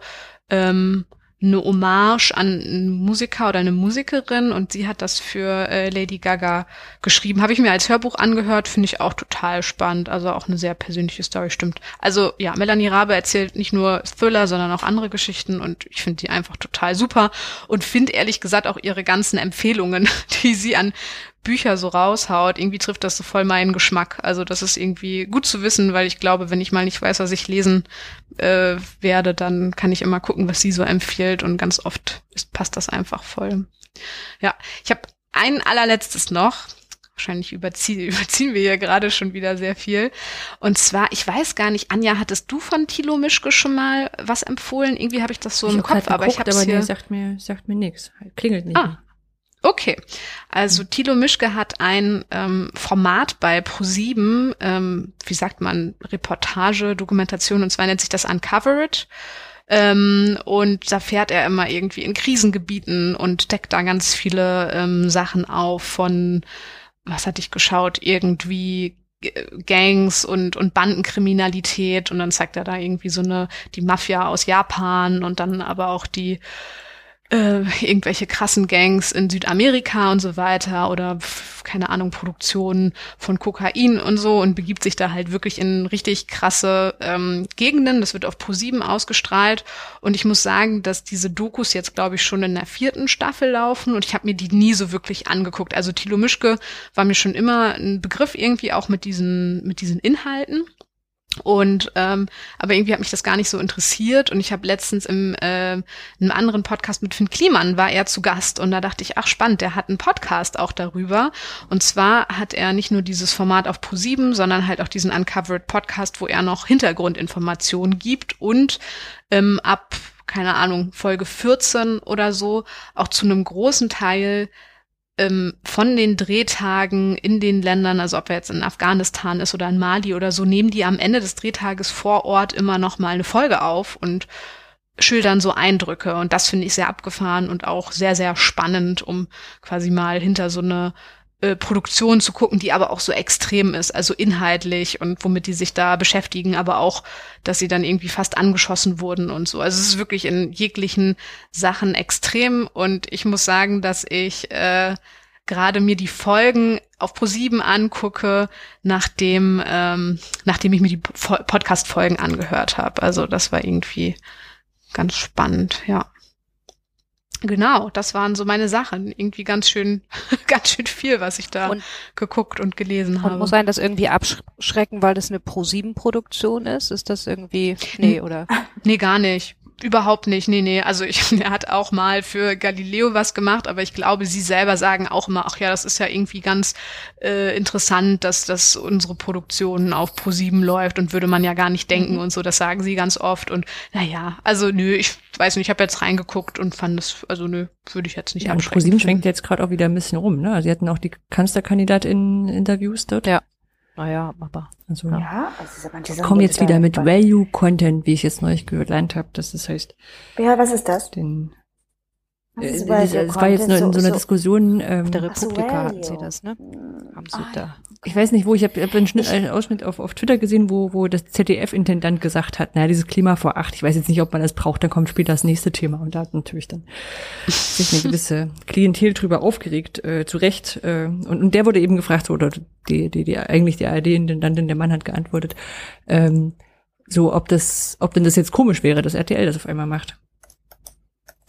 Speaker 3: ähm, eine Hommage an einen Musiker oder eine Musikerin und sie hat das für äh, Lady Gaga geschrieben. Habe ich mir als Hörbuch angehört, finde ich auch total spannend. Also auch eine sehr persönliche Story, stimmt. Also ja, Melanie Rabe erzählt nicht nur Thriller, sondern auch andere Geschichten und ich finde die einfach total super und finde ehrlich gesagt auch ihre ganzen Empfehlungen, die sie an Bücher so raushaut, irgendwie trifft das so voll meinen Geschmack. Also das ist irgendwie gut zu wissen, weil ich glaube, wenn ich mal nicht weiß, was ich lesen äh, werde, dann kann ich immer gucken, was sie so empfiehlt und ganz oft ist, passt das einfach voll. Ja, ich habe ein allerletztes noch. Wahrscheinlich überziehen, überziehen wir hier gerade schon wieder sehr viel. Und zwar, ich weiß gar nicht, Anja, hattest du von Thilo Mischke schon mal was empfohlen? Irgendwie habe ich das so
Speaker 4: ich
Speaker 3: im Kopf,
Speaker 4: halt
Speaker 3: aber ich
Speaker 4: geguckt,
Speaker 3: habe
Speaker 4: aber
Speaker 3: hier
Speaker 4: nee, sagt mir, sagt mir nichts. Klingelt nicht.
Speaker 3: Ah, Okay, also Thilo Mischke hat ein ähm, Format bei Pro7, ähm, wie sagt man, Reportage, Dokumentation, und zwar nennt sich das Uncovered. Ähm, und da fährt er immer irgendwie in Krisengebieten und deckt da ganz viele ähm, Sachen auf von, was hatte ich geschaut, irgendwie Gangs und, und Bandenkriminalität. Und dann zeigt er da irgendwie so eine, die Mafia aus Japan und dann aber auch die äh, irgendwelche krassen Gangs in Südamerika und so weiter oder keine Ahnung, Produktionen von Kokain und so und begibt sich da halt wirklich in richtig krasse ähm, Gegenden. Das wird auf Pro7 ausgestrahlt und ich muss sagen, dass diese Dokus jetzt, glaube ich, schon in der vierten Staffel laufen und ich habe mir die nie so wirklich angeguckt. Also Thilo Mischke war mir schon immer ein Begriff irgendwie auch mit diesen, mit diesen Inhalten. Und ähm, aber irgendwie hat mich das gar nicht so interessiert. Und ich habe letztens im äh, einem anderen Podcast mit Finn Kliman war er zu Gast. Und da dachte ich, ach spannend, der hat einen Podcast auch darüber. Und zwar hat er nicht nur dieses Format auf Pro7, sondern halt auch diesen Uncovered Podcast, wo er noch Hintergrundinformationen gibt und ähm, ab keine Ahnung Folge 14 oder so auch zu einem großen Teil ähm, von den Drehtagen in den Ländern, also ob er jetzt in Afghanistan ist oder in Mali oder so, nehmen die am Ende des Drehtages vor Ort immer noch mal eine Folge auf und schildern so Eindrücke. Und das finde ich sehr abgefahren und auch sehr sehr spannend, um quasi mal hinter so eine äh, Produktion zu gucken, die aber auch so extrem ist, also inhaltlich und womit die sich da beschäftigen, aber auch, dass sie dann irgendwie fast angeschossen wurden und so. Also es ist wirklich in jeglichen Sachen extrem und ich muss sagen, dass ich äh, gerade mir die Folgen auf ProSieben angucke, nachdem ähm, nachdem ich mir die Po- Podcast-Folgen angehört habe. Also das war irgendwie ganz spannend, ja. Genau, das waren so meine Sachen. Irgendwie ganz schön, ganz schön viel, was ich da
Speaker 2: Und-
Speaker 3: geguckt und gelesen
Speaker 2: Und
Speaker 3: habe.
Speaker 2: muss einen das irgendwie abschrecken, weil das eine Pro-7-Produktion ist? Ist das irgendwie, nee, oder?
Speaker 3: Nee, gar nicht. Überhaupt nicht. Nee, nee. Also ich, er hat auch mal für Galileo was gemacht, aber ich glaube, sie selber sagen auch immer, ach ja, das ist ja irgendwie ganz äh, interessant, dass dass unsere Produktion auf Pro7 läuft und würde man ja gar nicht denken und so. Das sagen sie ganz oft. Und naja, also nö, ich weiß nicht, ich habe jetzt reingeguckt und fand das, also nö, würde ich jetzt nicht
Speaker 4: Ja,
Speaker 3: abschrecken.
Speaker 4: ProSieben schwenkt jetzt gerade auch wieder ein bisschen rum, ne? Also sie hatten auch die Kanzlerkandidatin-Interviews dort.
Speaker 2: Ja. Naja, aber.
Speaker 4: Also
Speaker 5: Ja, also manche Sachen
Speaker 4: kommen
Speaker 5: gibt
Speaker 4: jetzt wieder mit Value-Content, wie ich jetzt neulich gelernt habe. Das ist heißt,
Speaker 5: Ja, was ist das?
Speaker 4: den Äh,
Speaker 5: ist
Speaker 4: es war jetzt nur in
Speaker 5: Content?
Speaker 4: so einer
Speaker 5: So-
Speaker 4: Diskussion, ähm,
Speaker 2: der
Speaker 5: so,
Speaker 2: Republika hatten sie das, ne? Haben sie
Speaker 5: Ah,
Speaker 2: da.
Speaker 4: ich weiß nicht wo, ich habe hab einen, Schnitt, einen Ausschnitt auf, auf Twitter gesehen, wo, wo das ZDF-Intendant gesagt hat, naja, dieses Klima vor acht, ich weiß jetzt nicht, ob man das braucht, dann kommt später das nächste Thema. Und da hat natürlich dann sich eine gewisse Klientel drüber aufgeregt, äh, zu Recht. Äh, und, und der wurde eben gefragt, so, oder die, die, die eigentlich die ARD-Intendantin, der Mann hat geantwortet, ähm, so, ob das, ob denn das jetzt komisch wäre, dass RTL das auf einmal macht.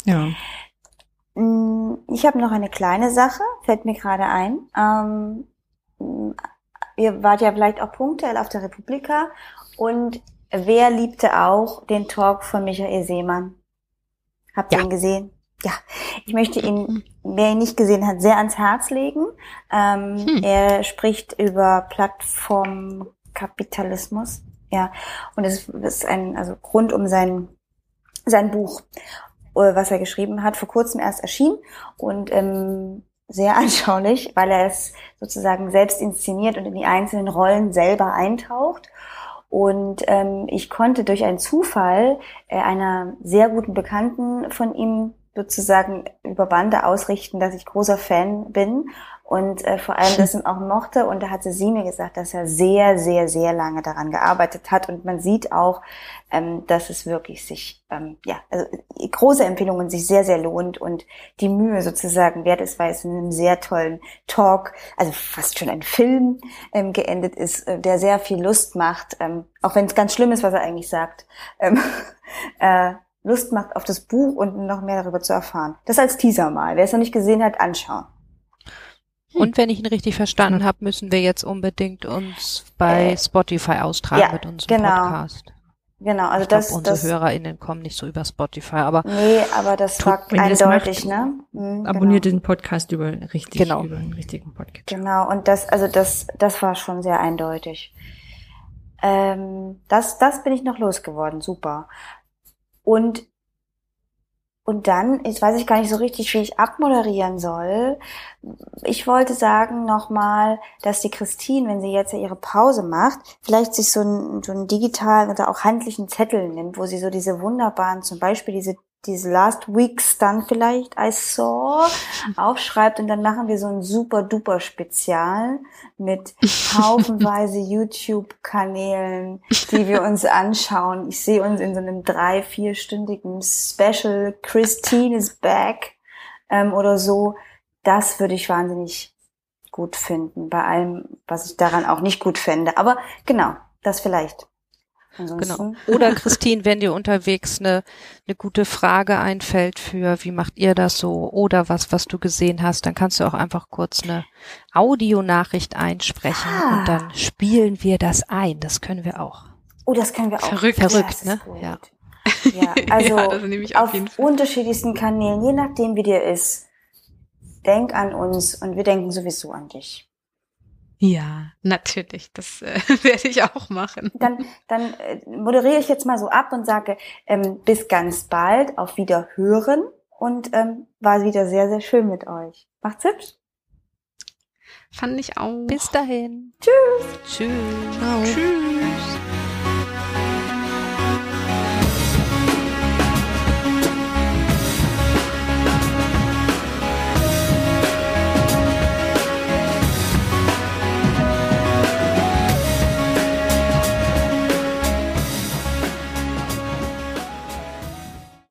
Speaker 4: Ja.
Speaker 5: Mm, Ich habe noch eine kleine Sache, fällt mir gerade ein. Ähm, ihr wart ja vielleicht auch punktuell auf der Republika und wer liebte auch den Talk von Michael Seemann? Habt ihr
Speaker 4: Ja.
Speaker 5: ihn gesehen? Ja, ich möchte ihn, wer ihn nicht gesehen hat, sehr ans Herz legen. Ähm,
Speaker 3: Hm.
Speaker 5: Er spricht über Plattformkapitalismus. Ja, und es ist ein, also rund um sein, sein Buch was er geschrieben hat, vor kurzem erst erschienen und ähm, sehr anschaulich, weil er es sozusagen selbst inszeniert und in die einzelnen Rollen selber eintaucht. Und ähm, ich konnte durch einen Zufall äh, einer sehr guten Bekannten von ihm sozusagen über Bande ausrichten, dass ich großer Fan bin und äh, vor allem das auch mochte. Und da hatte sie mir gesagt, dass er sehr, sehr, sehr lange daran gearbeitet hat. Und man sieht auch, ähm, dass es wirklich sich, ähm, ja, also große Empfehlungen sich sehr, sehr lohnt und die Mühe sozusagen wert ist, weil es in einem sehr tollen Talk, also fast schon ein Film ähm, geendet ist, äh, der sehr viel Lust macht, ähm, auch wenn es ganz schlimm ist, was er eigentlich sagt. Ähm, äh, Lust macht auf das Buch und noch mehr darüber zu erfahren. Das als Teaser mal. Wer es noch nicht gesehen hat, anschauen.
Speaker 2: Hm. Und wenn ich ihn richtig verstanden habe, müssen wir jetzt unbedingt uns bei äh, Spotify austragen ja, mit unserem genau. Podcast.
Speaker 5: Genau, also
Speaker 2: ich
Speaker 5: das,
Speaker 2: glaub, unsere
Speaker 5: das,
Speaker 2: HörerInnen kommen nicht so über Spotify, aber.
Speaker 5: Nee, aber das war eindeutig, ne?
Speaker 4: Mhm, abonniert genau. den Podcast über richtig, genau. über einen richtigen Podcast.
Speaker 5: Genau, und das, also das, das war schon sehr eindeutig. Ähm, das, das bin ich noch losgeworden, super. Und und dann, jetzt weiß ich gar nicht so richtig, wie ich abmoderieren soll. Ich wollte sagen nochmal, dass die Christine, wenn sie jetzt ihre Pause macht, vielleicht sich so einen, so einen digitalen oder auch handlichen Zettel nimmt, wo sie so diese wunderbaren, zum Beispiel diese diese Last Weeks dann vielleicht I saw aufschreibt und dann machen wir so ein super duper Spezial mit haufenweise YouTube Kanälen, die wir uns anschauen. Ich sehe uns in so einem drei, vierstündigen Special Christine is back ähm, oder so. Das würde ich wahnsinnig gut finden, bei allem, was ich daran auch nicht gut fände. Aber genau, das vielleicht.
Speaker 2: Genau. Oder Christine, wenn dir unterwegs eine, eine gute Frage einfällt für, wie macht ihr das so? Oder was, was du gesehen hast, dann kannst du auch einfach kurz eine Audionachricht einsprechen ah. und dann spielen wir das ein. Das können wir auch.
Speaker 5: Oh, das können wir auch.
Speaker 2: Verrückt, Verrückt, ne?
Speaker 5: Ja. Ja, also ja, auf unterschiedlichsten Kanälen, je nachdem wie dir ist. Denk an uns und wir denken sowieso an dich.
Speaker 3: Ja, natürlich. Das äh, werde ich auch machen.
Speaker 5: Dann, dann äh, moderiere ich jetzt mal so ab und sage ähm, bis ganz bald, auf Wiederhören und ähm, war wieder sehr, sehr schön mit euch. Macht's hübsch.
Speaker 3: Fand ich auch.
Speaker 2: Bis dahin.
Speaker 5: Tschüss.
Speaker 2: Tschüss. Ciao. Tschüss.